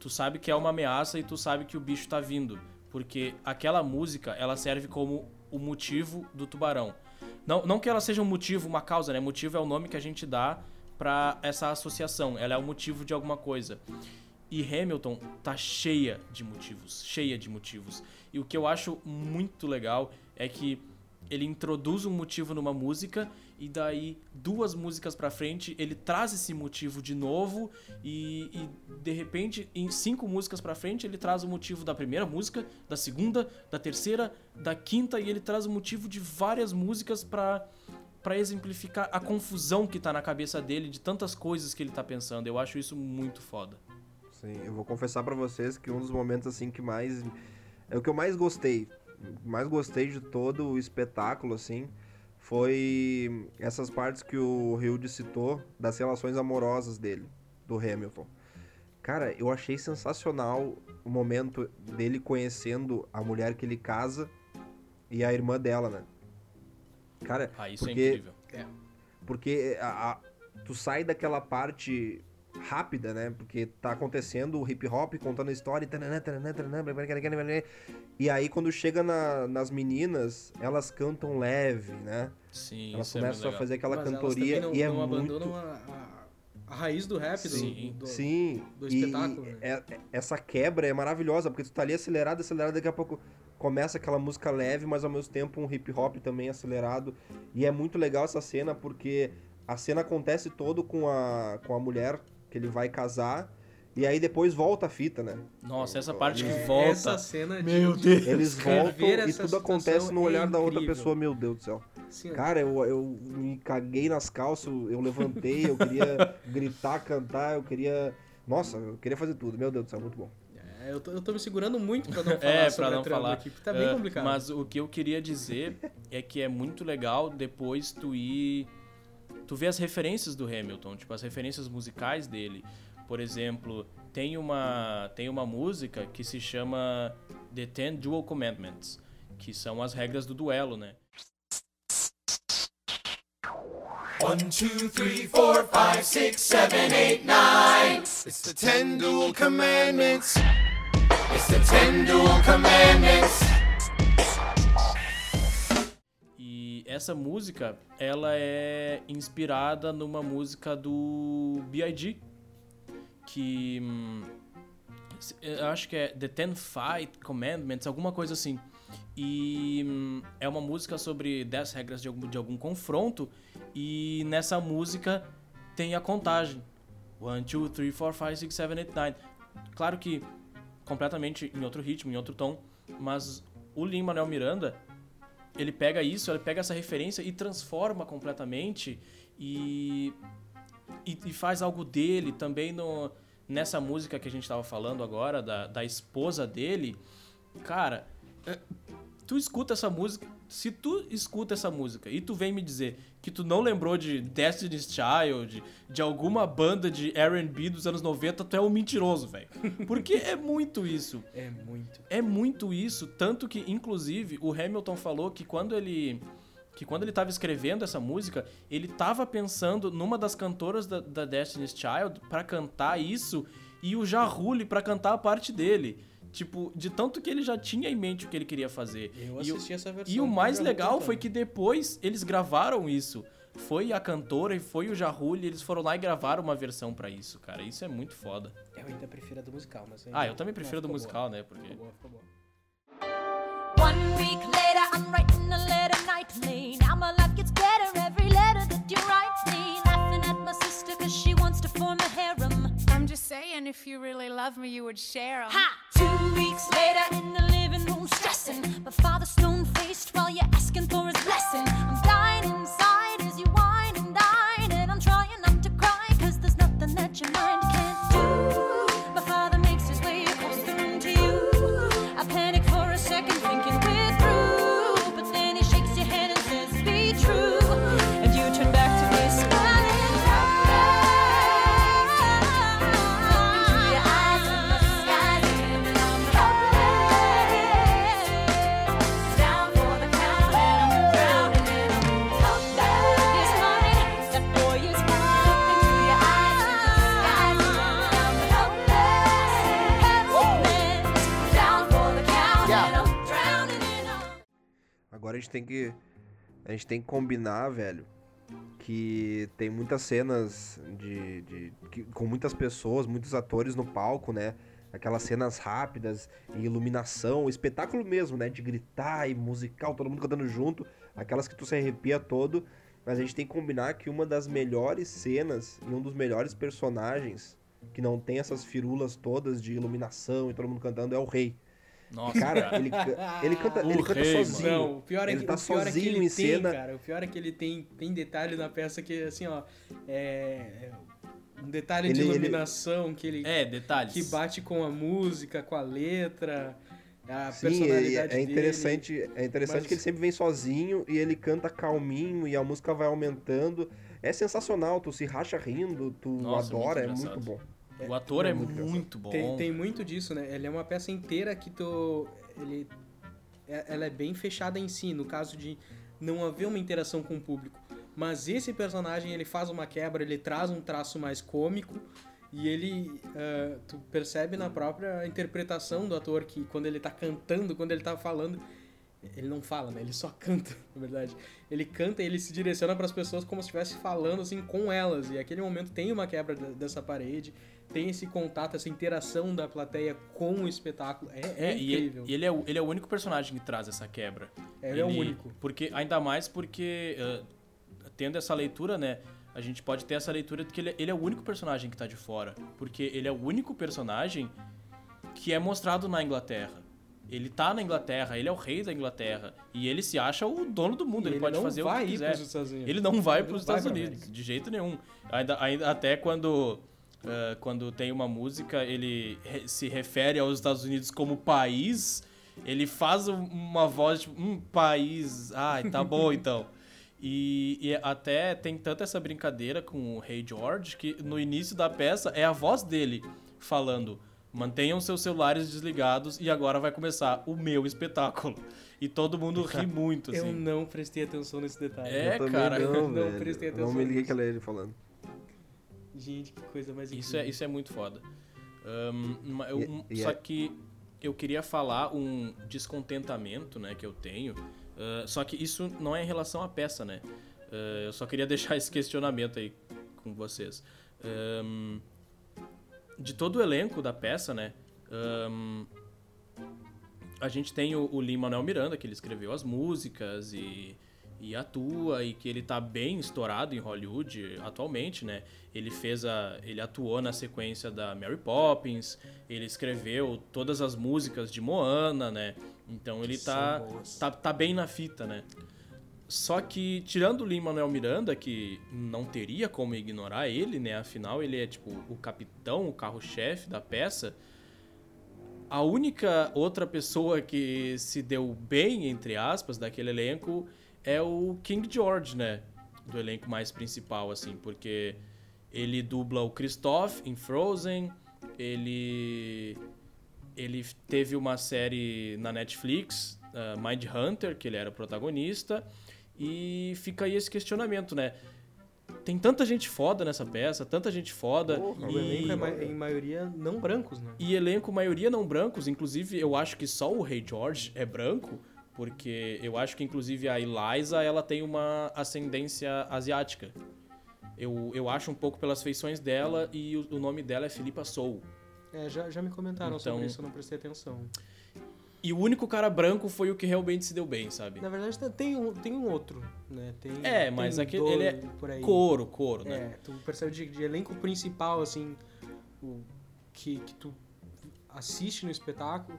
tu sabe que é uma ameaça e tu sabe que o bicho tá vindo, porque aquela música ela serve como o motivo do tubarão. Não, não que ela seja um motivo, uma causa, né? Motivo é o nome que a gente dá para essa associação. Ela é o motivo de alguma coisa. E Hamilton tá cheia de motivos, cheia de motivos. E o que eu acho muito legal é que ele introduz um motivo numa música e daí duas músicas para frente ele traz esse motivo de novo e, e de repente em cinco músicas para frente ele traz o motivo da primeira música, da segunda, da terceira, da quinta e ele traz o motivo de várias músicas para para exemplificar a confusão que tá na cabeça dele de tantas coisas que ele tá pensando. Eu acho isso muito foda. Sim, eu vou confessar para vocês que um dos momentos assim que mais é o que eu mais gostei, mais gostei de todo o espetáculo assim, foi essas partes que o Hilde citou das relações amorosas dele, do Hamilton. Cara, eu achei sensacional o momento dele conhecendo a mulher que ele casa e a irmã dela, né? Cara, ah, isso é porque, é incrível. É. Porque a, a, tu sai daquela parte rápida, né? Porque tá acontecendo o hip hop contando a história e aí quando chega na, nas meninas, elas cantam leve, né? Sim, elas é começam é a fazer aquela Mas cantoria não, e é não muito abandonam a, raiz do rap sim, do, do, sim. do espetáculo. E, né? é, essa quebra é maravilhosa, porque tu tá ali acelerado, acelerado, daqui a pouco começa aquela música leve, mas ao mesmo tempo um hip hop também acelerado. E é muito legal essa cena porque a cena acontece todo com a, com a mulher que ele vai casar. E aí depois volta a fita, né? Nossa, essa parte que volta. Essa cena de Meu Deus. Eles voltam e tudo acontece no olhar é da outra pessoa, meu Deus do céu. Sim, Cara, eu, eu me caguei nas calças, eu levantei, eu queria gritar, cantar, eu queria. Nossa, eu queria fazer tudo, meu Deus do céu, muito bom. É, eu, tô, eu tô me segurando muito pra não falar é, sobre pra não falar. aqui, porque tá bem Uh, complicado. Mas o que eu queria dizer é que é muito legal depois tu ir. Tu vê as referências do Hamilton, tipo, as referências musicais dele. Por exemplo, tem uma, tem uma música que se chama The Ten Dual Commandments, que são as regras do duelo, né? One, two, three, four, five, six, seven, eight, nine. It's the ten dual commandments. It's the ten dual commandments. Essa música, ela é inspirada numa música do B.I.G. Que... hum, eu acho que é The Ten Fight Commandments, alguma coisa assim. E hum, é uma música sobre 10 regras de algum, de algum confronto. E nessa música tem a contagem. 1, 2, 3, 4, 5, 6, 7, 8, 9. Claro que completamente em outro ritmo, em outro tom. Mas o Lin-Manuel Miranda, ele pega isso, ele pega essa referência e transforma completamente. E, e, e faz algo dele também no, nessa música que a gente tava falando agora, da, da esposa dele. Cara, é, tu escuta essa música. Se tu escuta essa música e tu vem me dizer que tu não lembrou de Destiny's Child, de alguma banda de R&B dos anos 90, tu é um mentiroso, velho. Porque é muito isso. É muito. É muito isso, tanto que inclusive o Hamilton falou que quando ele que quando ele tava escrevendo essa música, ele tava pensando numa das cantoras da, da Destiny's Child pra cantar isso e o Jarrulli pra cantar a parte dele. Tipo, de tanto que ele já tinha em mente o que ele queria fazer. Eu E o- assisti essa versão. e o mais legal foi que depois eles gravaram isso. Foi a cantora e foi o Jarrulli, eles foram lá e gravaram uma versão pra isso, cara. Isso é muito foda. Eu ainda prefiro a do musical, mas... Ah, eu também prefiro a do musical, boa. né? Porque Ficou boa, ficou boa. One week later, I'm writing a letter nightly. Now my life gets better if you really love me, you would share 'em. Ha! Two weeks later, in the living room, stressing. My father stone faced while you're asking for his blessing. I'm dying inside Agora a gente tem que. A gente tem que combinar, velho. Que tem muitas cenas de. de que- com muitas pessoas, muitos atores no palco, né? Aquelas cenas rápidas e iluminação, espetáculo mesmo, né? De gritar e musical, todo mundo cantando junto. Aquelas que tu se arrepia todo. Mas a gente tem que combinar que uma das melhores cenas e um dos melhores personagens que não tem essas firulas todas de iluminação e todo mundo cantando é o rei. Nossa, Cara, ele, ele canta, ele canta rei, sozinho. Não, o pior é ele que, tá o pior é que sozinho ele em tem, cena. cara. O pior é que ele tem, tem detalhe na peça que, assim, ó, é... é um detalhe de Ele- ele- iluminação que ele... é, detalhes. Que bate com a música, com a letra, a Sim, personalidade é interessante, é interessante mas- que ele sempre vem sozinho e ele canta calminho e a música vai aumentando. É sensacional, tu se racha rindo, tu Nossa, adora, é muito muito engraçado. bom. O ator é, muito muito, engraçado. bom. Tem, tem muito disso, né? Ele é uma peça inteira que tu. Ele, é- ela é bem fechada em si, no caso de não haver uma interação com o público. Mas esse personagem, ele faz uma quebra, ele traz um traço mais cômico e ele. ah, tu percebe na própria interpretação do ator que quando ele tá cantando, quando ele tá falando. Ele não fala, né? Ele só canta, na verdade. Ele canta e ele se direciona para as pessoas como se estivesse falando assim com elas. E aquele momento tem uma quebra de- dessa parede, tem esse contato, essa interação da plateia com o espetáculo. É, é, É, e ele, incrível. e ele é, o- ele é o único personagem que traz essa quebra. Ele é o único. Porque, ainda mais porque, eh, tendo essa leitura, né? A gente pode ter essa leitura de que ele, é- ele é o único personagem que tá de fora. Porque ele é o único personagem que é mostrado na Inglaterra. Ele tá na Inglaterra, ele é o rei da Inglaterra. E ele se acha o dono do mundo, ele, ele pode não fazer o vai que quiser. Ele não vai Ele para os Estados Unidos, de jeito nenhum. Ainda, ainda, até quando, ah, quando tem uma música, ele re- se refere aos Estados Unidos como país, ele faz um- uma voz tipo, um país, ai, tá bom então. E, e até tem tanta essa brincadeira com o Rei George que no início da peça é a voz dele falando: mantenham seus celulares desligados e agora vai começar o meu espetáculo. E todo mundo ri muito, Eu assim. não prestei atenção nesse detalhe. É, eu cara, não, eu não velho. prestei Eu atenção Não me liguei que era ele falando. Gente, que coisa mais incrível. Isso é, isso é muito foda. Eu- E- um- e só é- que eu queria falar um descontentamento né, que eu tenho Uh, só que isso não é em relação à peça, né? Uh, eu só queria deixar esse questionamento aí com vocês. Um, de todo o elenco da peça, né? Um, a gente tem o, o Lin-Manuel Miranda, que ele escreveu as músicas e, e atua, e que ele tá bem estourado em Hollywood atualmente, né? Ele fez a... ele atuou na sequência da Mary Poppins, ele escreveu todas as músicas de Moana, né? Então ele tá, tá, tá bem na fita, né? Só que, tirando o Lin-Manuel Miranda, que não teria como ignorar ele, né? Afinal, ele é, tipo, o capitão, o carro-chefe da peça. A única outra pessoa que se deu bem, entre aspas, daquele elenco é o King George, né? Do elenco mais principal, assim, porque ele dubla o Christoph em Frozen, ele ele teve uma série na Netflix, uh, Mind Hunter, que ele era o protagonista, e fica aí esse questionamento, né? Tem tanta gente foda nessa peça, tanta gente foda. O e... elenco é ma- em maioria não brancos, né? E elenco, maioria não brancos. Inclusive, eu acho que só o Rei George é branco. Porque eu acho que, inclusive, a Eliza, ela tem uma ascendência asiática. Eu, eu acho um pouco pelas feições dela e o, o nome dela é Filipa Soul. É, já, já me comentaram Então- sobre isso, eu não prestei atenção. E o único cara branco foi o que realmente se deu bem, sabe? Na verdade, tem um, tem um outro, né? Tem, É, mas tem aquele, dois ele é couro, couro, né? É, tu percebe de, de elenco principal, assim, o, que, que tu assiste no espetáculo,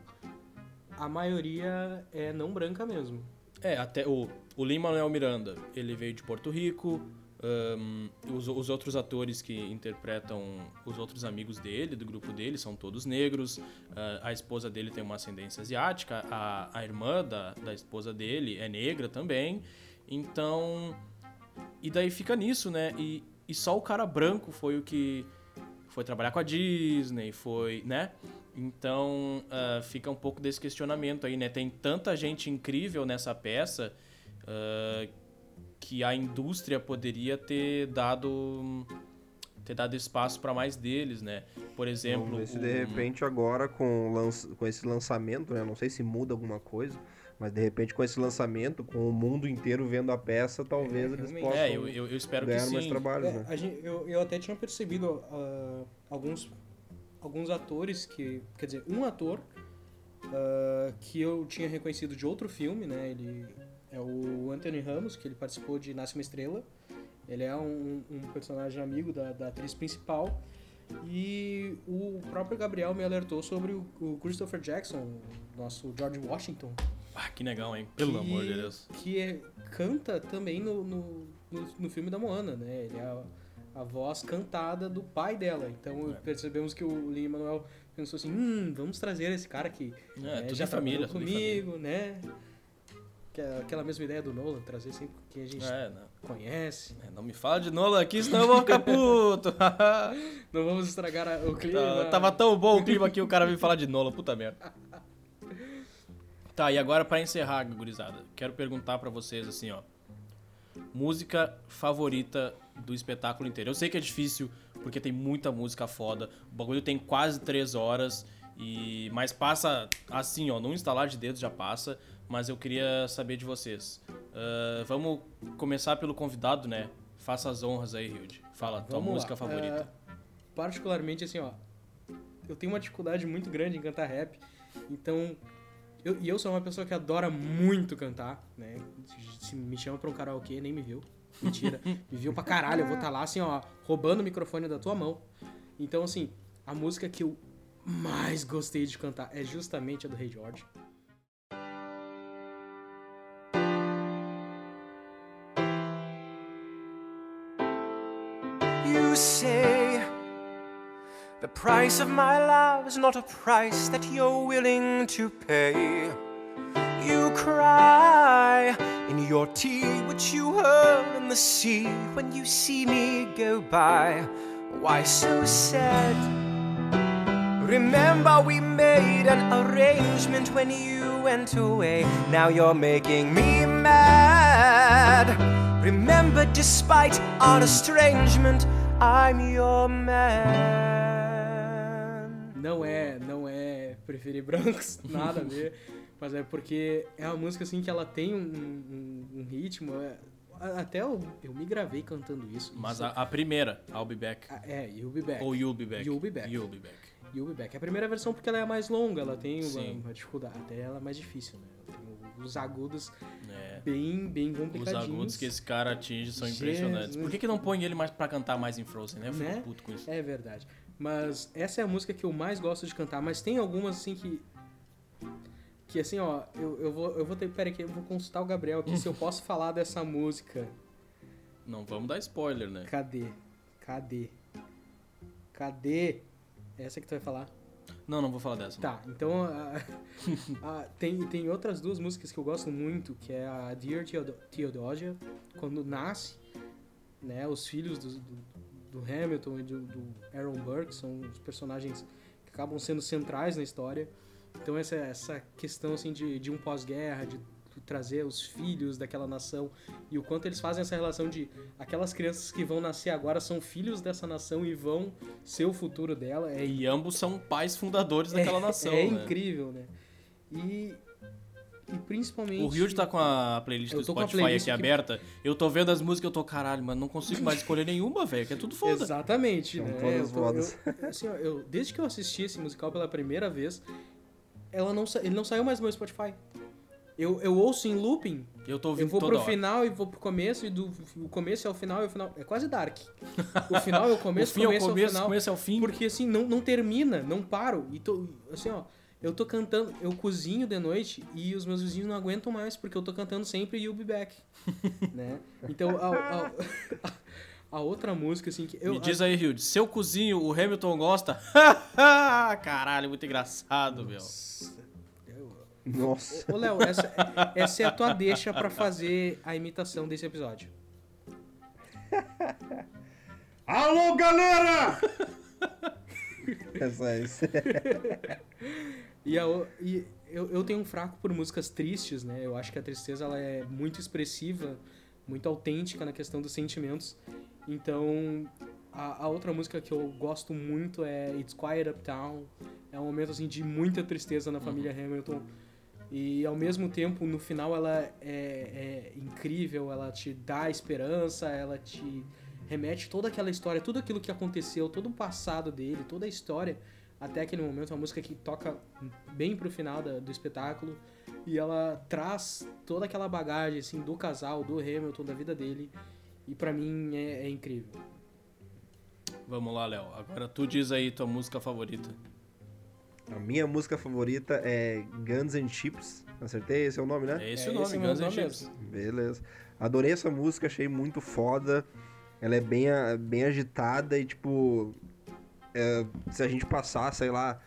a maioria é não branca mesmo. É, até o, o Lin-Manuel Miranda, ele veio de Porto Rico. ahn, os, os outros atores que interpretam os outros amigos dele, do grupo dele, são todos negros. Ah, a esposa dele tem uma ascendência asiática. A, a irmã da, da esposa dele é negra também. Então... E daí fica nisso, né? E, e só o cara branco foi o que foi trabalhar com a Disney, foi, né? Então ah, fica um pouco desse questionamento aí, né? Tem tanta gente incrível nessa peça ah, que a indústria poderia ter dado ter dado espaço para mais deles, né? Por exemplo, Vamos ver se o- de repente agora com, o lanç- com esse lançamento, né? Não sei se muda alguma coisa, mas de repente com esse lançamento, com o mundo inteiro vendo a peça, talvez eles realmente. possam é, eu, eu, eu espero que ganhar mais trabalhos, É, né? a gente- eu, eu até tinha percebido ah, alguns, alguns atores que. Quer dizer, um ator ah, que eu tinha reconhecido de outro filme, né? Ele é o Anthony Ramos, que ele participou de Nasce uma Estrela. Ele é um, um personagem amigo da, da atriz principal. E o próprio Gabriel me alertou sobre o, o Christopher Jackson, nosso George Washington, Ah, que negão, hein? Pelo que- amor de Deus. Que é- canta também no, no, no, no filme da Moana, né? Ele é a, voz cantada do pai dela. Então É. percebemos que o Lin Manuel pensou assim: hum, vamos trazer esse cara aqui. É, né, tudo já família, comigo, né? Que é aquela mesma ideia do Nolan, trazer sempre quem a gente É, não, conhece. é, não me fala de Nolan aqui, senão eu vou ficar puto. Não vamos estragar o clima. Tá- tava tão bom o clima aqui, o cara veio falar de Nolan, puta merda. Tá, e agora pra encerrar, gurizada, quero perguntar pra vocês assim, ó. Música favorita do espetáculo inteiro. Eu sei que é difícil, porque tem muita música foda. O bagulho tem quase três horas, e mas passa assim, ó, num instalar de dedos já passa. Mas eu queria saber de vocês. Ah, vamos começar pelo convidado, né? Faça as honras aí, Hilde. Fala, tua Vamos lá. música favorita. É, particularmente, assim, ó. Eu tenho uma dificuldade muito grande em cantar rap. Então. Eu, e eu sou uma pessoa que adora muito cantar, né? Se, se me chama pra um karaokê, nem me viu. Mentira. me viu pra caralho. Eu vou estar lá, assim, ó, roubando o microfone da tua mão. Então, assim, a música que eu mais gostei de cantar é justamente a do Rei George. You say the price of my love is not a price that you're willing to pay. You cry in your tea, which you hurl in the sea when you see me go by. Why so sad? Remember, we made an arrangement when you went away. Now you're making me mad. Remember, despite our estrangement, I'm your man. Não é, não é preferir brancos, nada a ver. Mas é porque é uma música assim que ela tem um, um- um ritmo. é- a- até eu, eu me gravei cantando isso. Mas Isso- a, a primeira, I'll Be Back. Ah, É, You'll Be Back. Ou You'll Be Back. You'll Be Back. You'll Be Back. You'll Be Back. É a primeira versão porque ela é mais longa, ela tem uma, Sim. uma dificuldade. Até ela é mais difícil, né? Os agudos É. bem, bem Os complicadinhos. agudos que esse cara atinge são Jesus. impressionantes. Por que, que não põe ele mais pra cantar mais em Frozen, né? Eu fico Né? puto com isso. É verdade. Mas essa é a música que eu mais gosto de cantar. Mas tem algumas assim que. Que assim, ó, eu, eu vou. Eu vou ter. Pera aí, que eu vou consultar o Gabriel aqui se eu posso falar dessa música. Não vamos dar spoiler, né? Cadê? Cadê? Cadê? Essa que tu vai falar? Não, não vou falar dessa. Tá, então a- a- tem, tem outras duas músicas que eu gosto muito, que é a Dear Theodo- Theodosia, quando nasce, né, os filhos do, do, do Hamilton e do, do Aaron Burke são os personagens que acabam sendo centrais na história. Então essa, essa questão assim de, de um pós-guerra, de trazer os filhos daquela nação e o quanto eles fazem essa relação de aquelas crianças que vão nascer agora são filhos dessa nação e vão ser o futuro dela. É E ambos são pais fundadores daquela é, nação, É né? incrível, né? E, e principalmente. O Ryuji tá com a playlist Eu do Spotify playlist aqui aqui- aberta. Eu tô vendo as músicas, eu tô, caralho, mano, não consigo mais escolher nenhuma, velho, que é tudo foda. Exatamente, São né? todas Eu tô- eu- assim, ó, eu- desde que eu assisti esse musical pela primeira vez, ela não, ele não saiu mais no meu Spotify. Eu, eu ouço em looping, Eu tô eu ouvindo vou toda pro hora. final e vou pro começo, e do o começo ao final e o final. É quase Dark. O final é o começo, o fim é o começo, começo, ao final. começo é o fim. Porque assim, não, não termina, não paro. E tô, assim, ó, eu tô cantando, eu cozinho de noite e os meus vizinhos não aguentam mais, porque eu tô cantando sempre You'll Be Back. né? Então, a, a, a outra música, assim, que eu. Me diz aí, Ryuji, seu cozinho, o Hamilton gosta? Caralho, muito engraçado, meu. Nossa. Ô, Léo, essa, essa é a tua deixa pra fazer a imitação desse episódio. Alô, galera! Essa é isso. E, a e eu, eu tenho um fraco por músicas tristes, né? Eu acho que a tristeza ela é muito expressiva, muito autêntica na questão dos sentimentos. Então, a, a outra música que eu gosto muito é It's Quiet Uptown. É um momento assim de muita tristeza na família Hamilton. E ao mesmo tempo, no final, ela é, é incrível, ela te dá esperança, ela te remete toda aquela história, tudo aquilo que aconteceu, todo o passado dele, toda a história até aquele momento. É uma música que toca bem pro final da- do espetáculo e ela traz toda aquela bagagem assim do casal, do Hamilton, da vida dele. E pra mim é, é incrível. Vamos lá, Léo. Agora tu diz aí tua música favorita. A minha música favorita é Guns and Chips. Acertei? Esse é o nome, né? É esse É o nome, esse Guns nome Chips. Beleza. Adorei essa música, achei muito foda. Ela é bem, bem agitada e, tipo. é, se a gente passar, sei lá.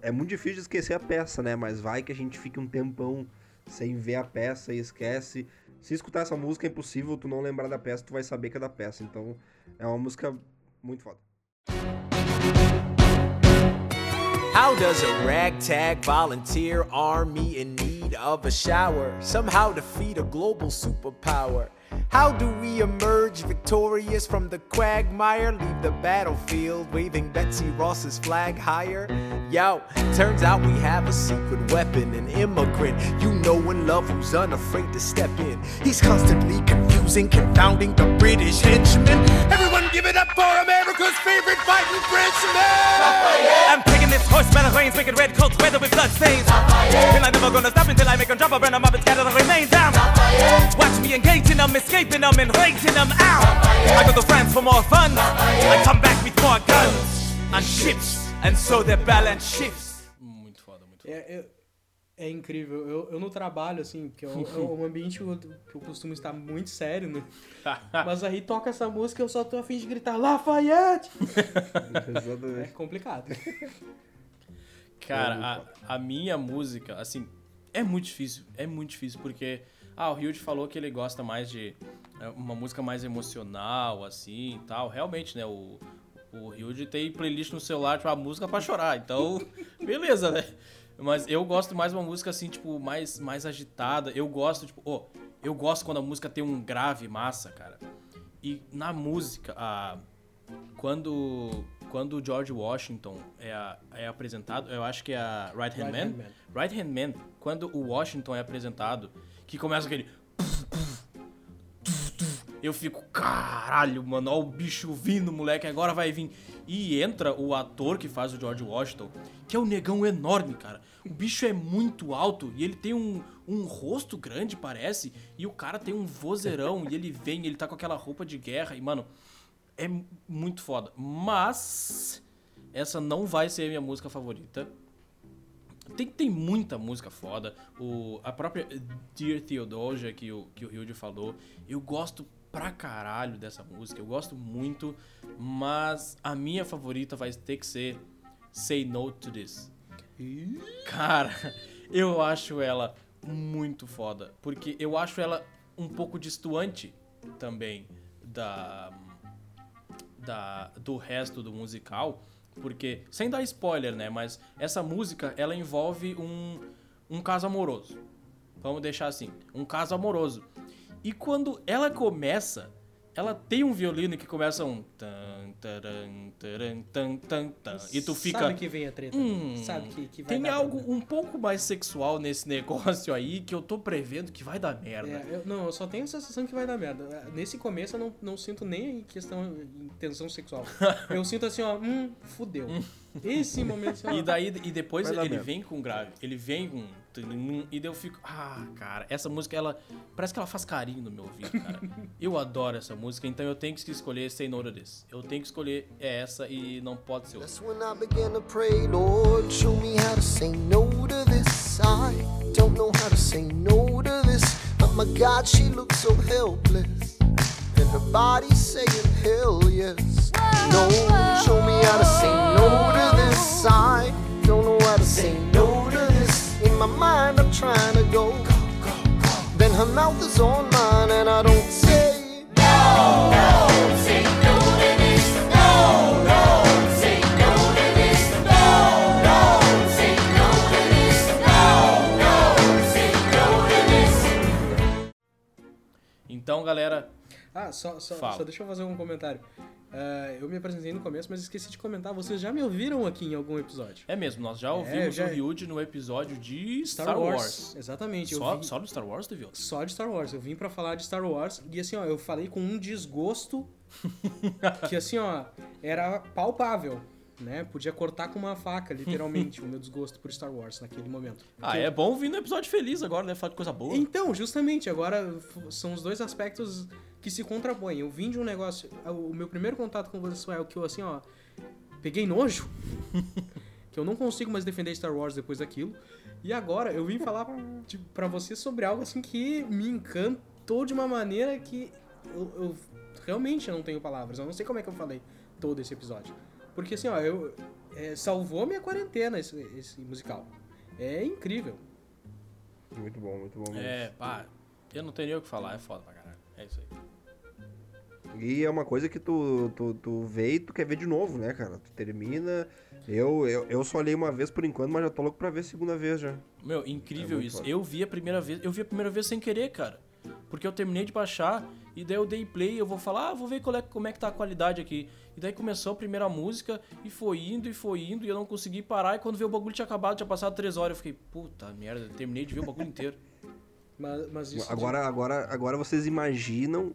É muito difícil de esquecer a peça, né? Mas vai que a gente fique um tempão sem ver a peça e esquece. Se escutar essa música é impossível tu não lembrar da peça, tu vai saber que é da peça. Então é uma música muito foda. How does a ragtag volunteer army in need of a shower somehow defeat a global superpower? How do we emerge victorious from the quagmire? Leave the battlefield waving Betsy Ross's flag higher? Yo, turns out we have a secret weapon, an immigrant you know and love who's unafraid to step in. He's constantly confusing, confounding the British henchmen. Everyone give it up for America's favorite fighting Frenchman! I'm taking this horse by the reins, making red coats weather with blood stains. And I'm never gonna stop until I make make 'em drop, I burn 'em up and scatter the remains down. Watch me engaging them, escaping them, and raising them out. I go to France for more fun. I come back with more guns and ships, and so their balance shifts. Muito foda, muito foda. É, é, incrível. Eu, eu no trabalho, assim, porque é um, é um ambiente que eu, eu costumo estar muito sério, né? Mas aí toca essa música e eu só tô a fim de gritar Lafayette! É complicado. Cara, a, a minha música, assim, é muito difícil. É muito difícil, porque. Ah, o Ryuji falou que ele gosta mais de é, uma música mais emocional, assim e tal. Realmente, né? O, o Ryuji tem playlist no celular, tipo, a música pra chorar. Então, beleza, né? Mas eu gosto mais de uma música, assim, tipo, mais, mais agitada. Eu gosto, tipo, ó, eu gosto quando a música tem um grave massa, cara. E na música, a, quando, quando o George Washington é, a- é apresentado, eu acho que é a Right Hand Right Man. Hand Man. Right Hand Man, quando o Washington é apresentado, que começa aquele. Eu fico, caralho, mano, ó o bicho vindo, moleque, agora vai vir. E entra o ator que faz o George Washington, que é um negão enorme, cara. O bicho é muito alto e ele tem um, um rosto grande, parece. E o cara tem um vozeirão e ele vem, ele tá com aquela roupa de guerra. E, mano, é muito foda. Mas essa não vai ser a minha música favorita. Tem, tem muita música foda. O, a própria Dear Theodosia que o, que o Hilde falou. Eu gosto pra caralho dessa música. Eu gosto muito. Mas a minha favorita vai ter que ser Say No to This. Cara, eu acho ela muito foda. Porque eu acho ela um pouco distoante também da, da do resto do musical. Porque, sem dar spoiler, né? Mas essa música, ela envolve um, um caso amoroso. Vamos deixar assim, um caso amoroso. E quando ela começa, ela tem um violino que começa um tan, taran, taran, tan, tan, tan, e tu fica Sabe que vem a treta. Hum, Sabe que, que vai tem dar algo problema. um pouco mais sexual nesse negócio aí que eu tô prevendo que vai dar merda. É, eu, não, eu só tenho a sensação que vai dar merda. Nesse começo eu não, não sinto nem questão de tensão sexual. Eu sinto assim, ó, hum, fudeu. Esse momento E daí e depois ele merda. vem com grave, ele vem com e daí eu fico, ah, cara, essa música ela parece que ela faz carinho no meu ouvido, cara. eu adoro essa música, então eu tenho que escolher Say No to This. Eu tenho que escolher essa e não pode ser outra. That's when I began to pray, Lord, show me how to say no to this. I don't know how to say no to this. But my God, she looks so helpless. Body's saying hell yes. No, show me how to say no to this. I don't know how to say no to this. In my mind, I'm trying to go. Then her mouth is on mine, and I don't say Então, galera, Ah, só, só, Fala. só deixa eu fazer um comentário. Ah, eu me apresentei no começo, mas esqueci de comentar. Vocês já me ouviram aqui em algum episódio? é mesmo, nós já ouvimos já- o Ryuji no episódio de Star, Star, Wars. Wars. Exatamente. Só, vim- só do Star Wars, tu viu? só de Star Wars. Eu vim pra falar de Star Wars e assim, ó, eu falei com um desgosto que assim, ó, era palpável, né? Podia cortar com uma faca, literalmente, o meu desgosto por Star Wars naquele momento. Ah, Porque- é bom vir no episódio feliz agora, né? Falar de coisa boa. Então, justamente, agora são os dois aspectos que se contrapõem. Eu vim de um negócio. O meu primeiro contato com você é o que eu, assim, ó. Peguei nojo. que eu não consigo mais defender Star Wars depois daquilo. E agora eu vim falar tipo, pra você sobre algo, assim, que me encantou de uma maneira que eu, eu realmente não tenho palavras. Eu não sei como é que eu falei todo esse episódio. Porque, assim, ó, eu. é, salvou minha quarentena esse, esse musical. É incrível. Muito bom, muito bom mesmo. É, pá, eu não tenho nem o que falar, é foda pra. É isso aí. E é uma coisa que tu, tu, tu vê e tu quer ver de novo, né, cara? Tu termina. Eu, eu, eu só olhei uma vez por enquanto, mas já tô louco pra ver a segunda vez já. Meu, incrível É isso. foda. Eu vi a primeira vez, eu vi a primeira vez sem querer, cara. Porque eu terminei de baixar e daí eu dei play, eu vou falar, ah, vou ver é, como é que tá a qualidade aqui. E daí começou a primeira música e foi indo e foi indo e eu não consegui parar. E quando veio o bagulho tinha acabado, tinha passado três horas. Eu fiquei, puta merda, terminei de ver o bagulho inteiro. Mas, mas isso. de- Agora, agora, agora vocês imaginam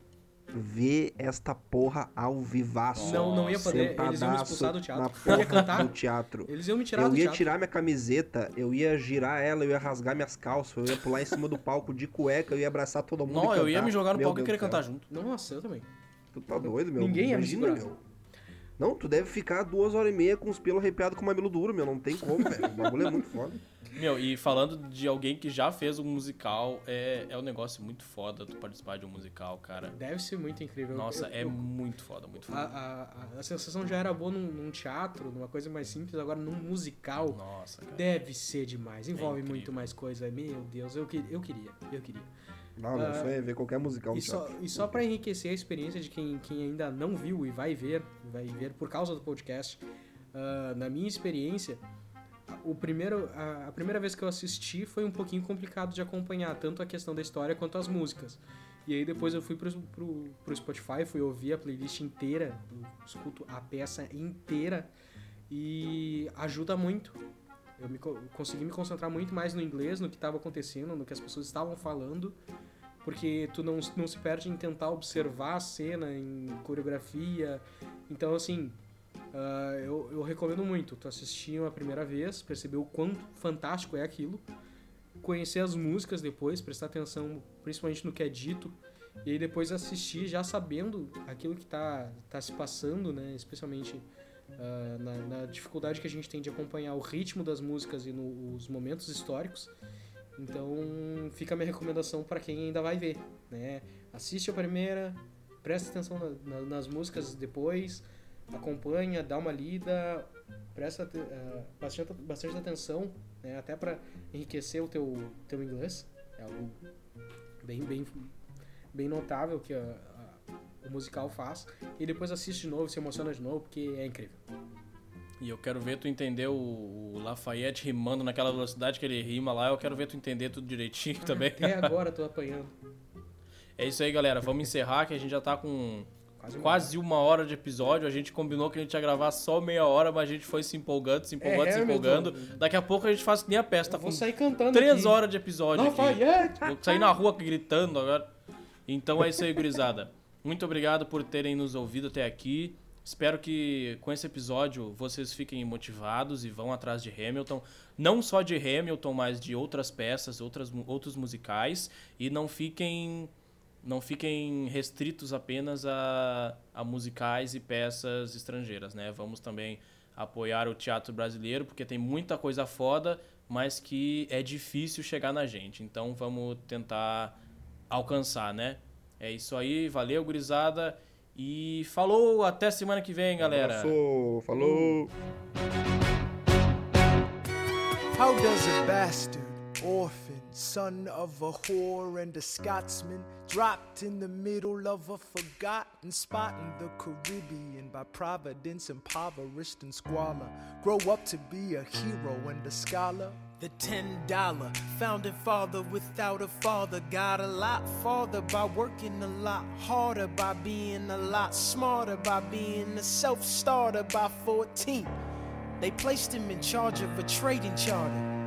ver esta porra ao vivaço. Não, não ia poder. Eles iam me sentadaço expulsar do teatro. na Eu ia cantar. do teatro. Eles iam me tirar eu do ia teatro. tirar minha camiseta, eu ia girar ela, eu ia rasgar minhas calças, eu ia pular em cima do palco de cueca, eu ia abraçar todo mundo. Não, e eu ia me jogar no Meu palco e Deus querer do céu. cantar junto. Nossa, eu também. Tu tá doido, meu? Ninguém ia me Imagina, segurar. meu. Não, tu deve ficar duas horas e meia com os pelos arrepiados com o mamilo duro, meu. Não tem como, velho. O bagulho é muito foda. Meu, e falando de alguém que já fez um musical, é, é um negócio muito foda tu participar de um musical, cara. Deve ser muito incrível. Nossa, Eu- é eu- muito foda, muito a, foda. a, a- a sensação já era boa num, num teatro, numa coisa mais simples, agora num musical. Nossa, cara. Deve ser demais. Envolve incrível. muito mais coisa. Meu Deus, eu, que- eu queria. Eu queria. Não, meu Ah, sonho é ver qualquer musical E só, e só pra enriquecer a experiência de quem, quem ainda não viu e vai ver, vai ver por causa do podcast, ah, na minha experiência, o primeiro, a, a primeira vez que eu assisti foi um pouquinho complicado de acompanhar, tanto a questão da história quanto as músicas. E aí depois eu fui pro, pro, pro Spotify, fui ouvir a playlist inteira, escuto a peça inteira e ajuda muito. Eu me, co- consegui me concentrar muito mais no inglês, no que estava acontecendo, no que as pessoas estavam falando, porque tu não, não se perde em tentar observar a cena, em coreografia. Então, assim, ah, eu, eu recomendo muito tu assistir uma primeira vez, perceber o quanto fantástico é aquilo, conhecer as músicas depois, prestar atenção principalmente no que é dito, e aí depois assistir já sabendo aquilo que tá, tá se passando, né? Especialmente ah, na, na dificuldade que a gente tem de acompanhar o ritmo das músicas e no- os momentos históricos. Então fica a minha recomendação para quem ainda vai ver, né? Assiste a primeira, presta atenção na- na- nas músicas depois, acompanha, dá uma lida, presta eh, bastante, bastante atenção, né? Até para enriquecer o teu, teu inglês. É algo bem, bem, bem notável que a- o musical faz. E depois assiste de novo, se emociona de novo, porque é incrível. E eu quero ver tu entender o, Lafayette rimando naquela velocidade que ele rima lá. Eu quero ver tu entender tudo direitinho também. Até agora tô apanhando. É isso aí, galera. Vamos encerrar que a gente já tá com Quase uma quase uma hora de episódio. A gente combinou que a gente ia gravar só meia hora, mas a gente foi se empolgando, se empolgando, É, se empolgando. Daqui a pouco a gente faz que nem a peça. Tá Eu vou sair cantando três aqui. horas de episódio aqui. Lafayette! Vou sair na rua gritando agora. Então é isso aí, gurizada. Muito obrigado por terem nos ouvido até aqui. Espero que com esse episódio vocês fiquem motivados e vão atrás de Hamilton. Não só de Hamilton, mas de outras peças, outras, outros musicais. E não fiquem, não fiquem restritos apenas a, a musicais e peças estrangeiras, né? Vamos também apoiar o teatro brasileiro, porque tem muita coisa foda, mas que é difícil chegar na gente. Então vamos tentar alcançar, né? É isso aí, valeu, gurizada. E falou, até semana que vem, galera. Abraço, falou! How does a bastard, orphan, son of a whore and a Scotsman, dropped in the middle of a forgotten spot in the Caribbean by providence, impoverished and squalor, grow up to be a hero and a scholar? The ten dollar founding father without a father got a lot farther by working a lot harder, by being a lot smarter, by being a self starter by 14. They placed him in charge of a trading charter.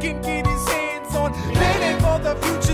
can get his hands on. Planning for the future,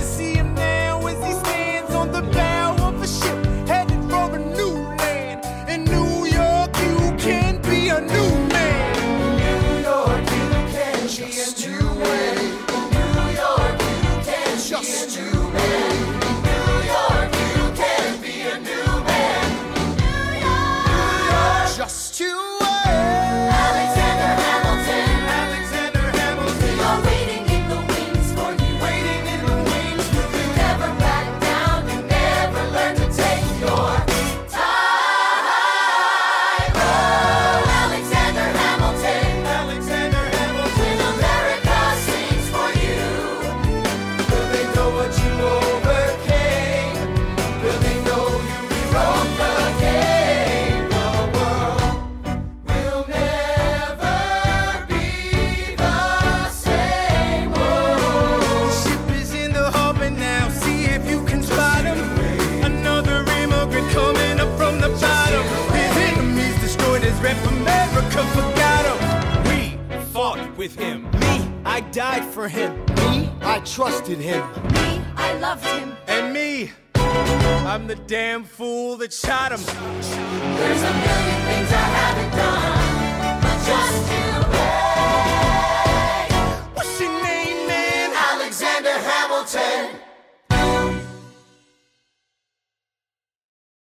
him. Me, I died for him. Me, I trusted him. Me, I loved him. And me, I'm the damn fool that shot him. There's a million things I haven't done, but just you.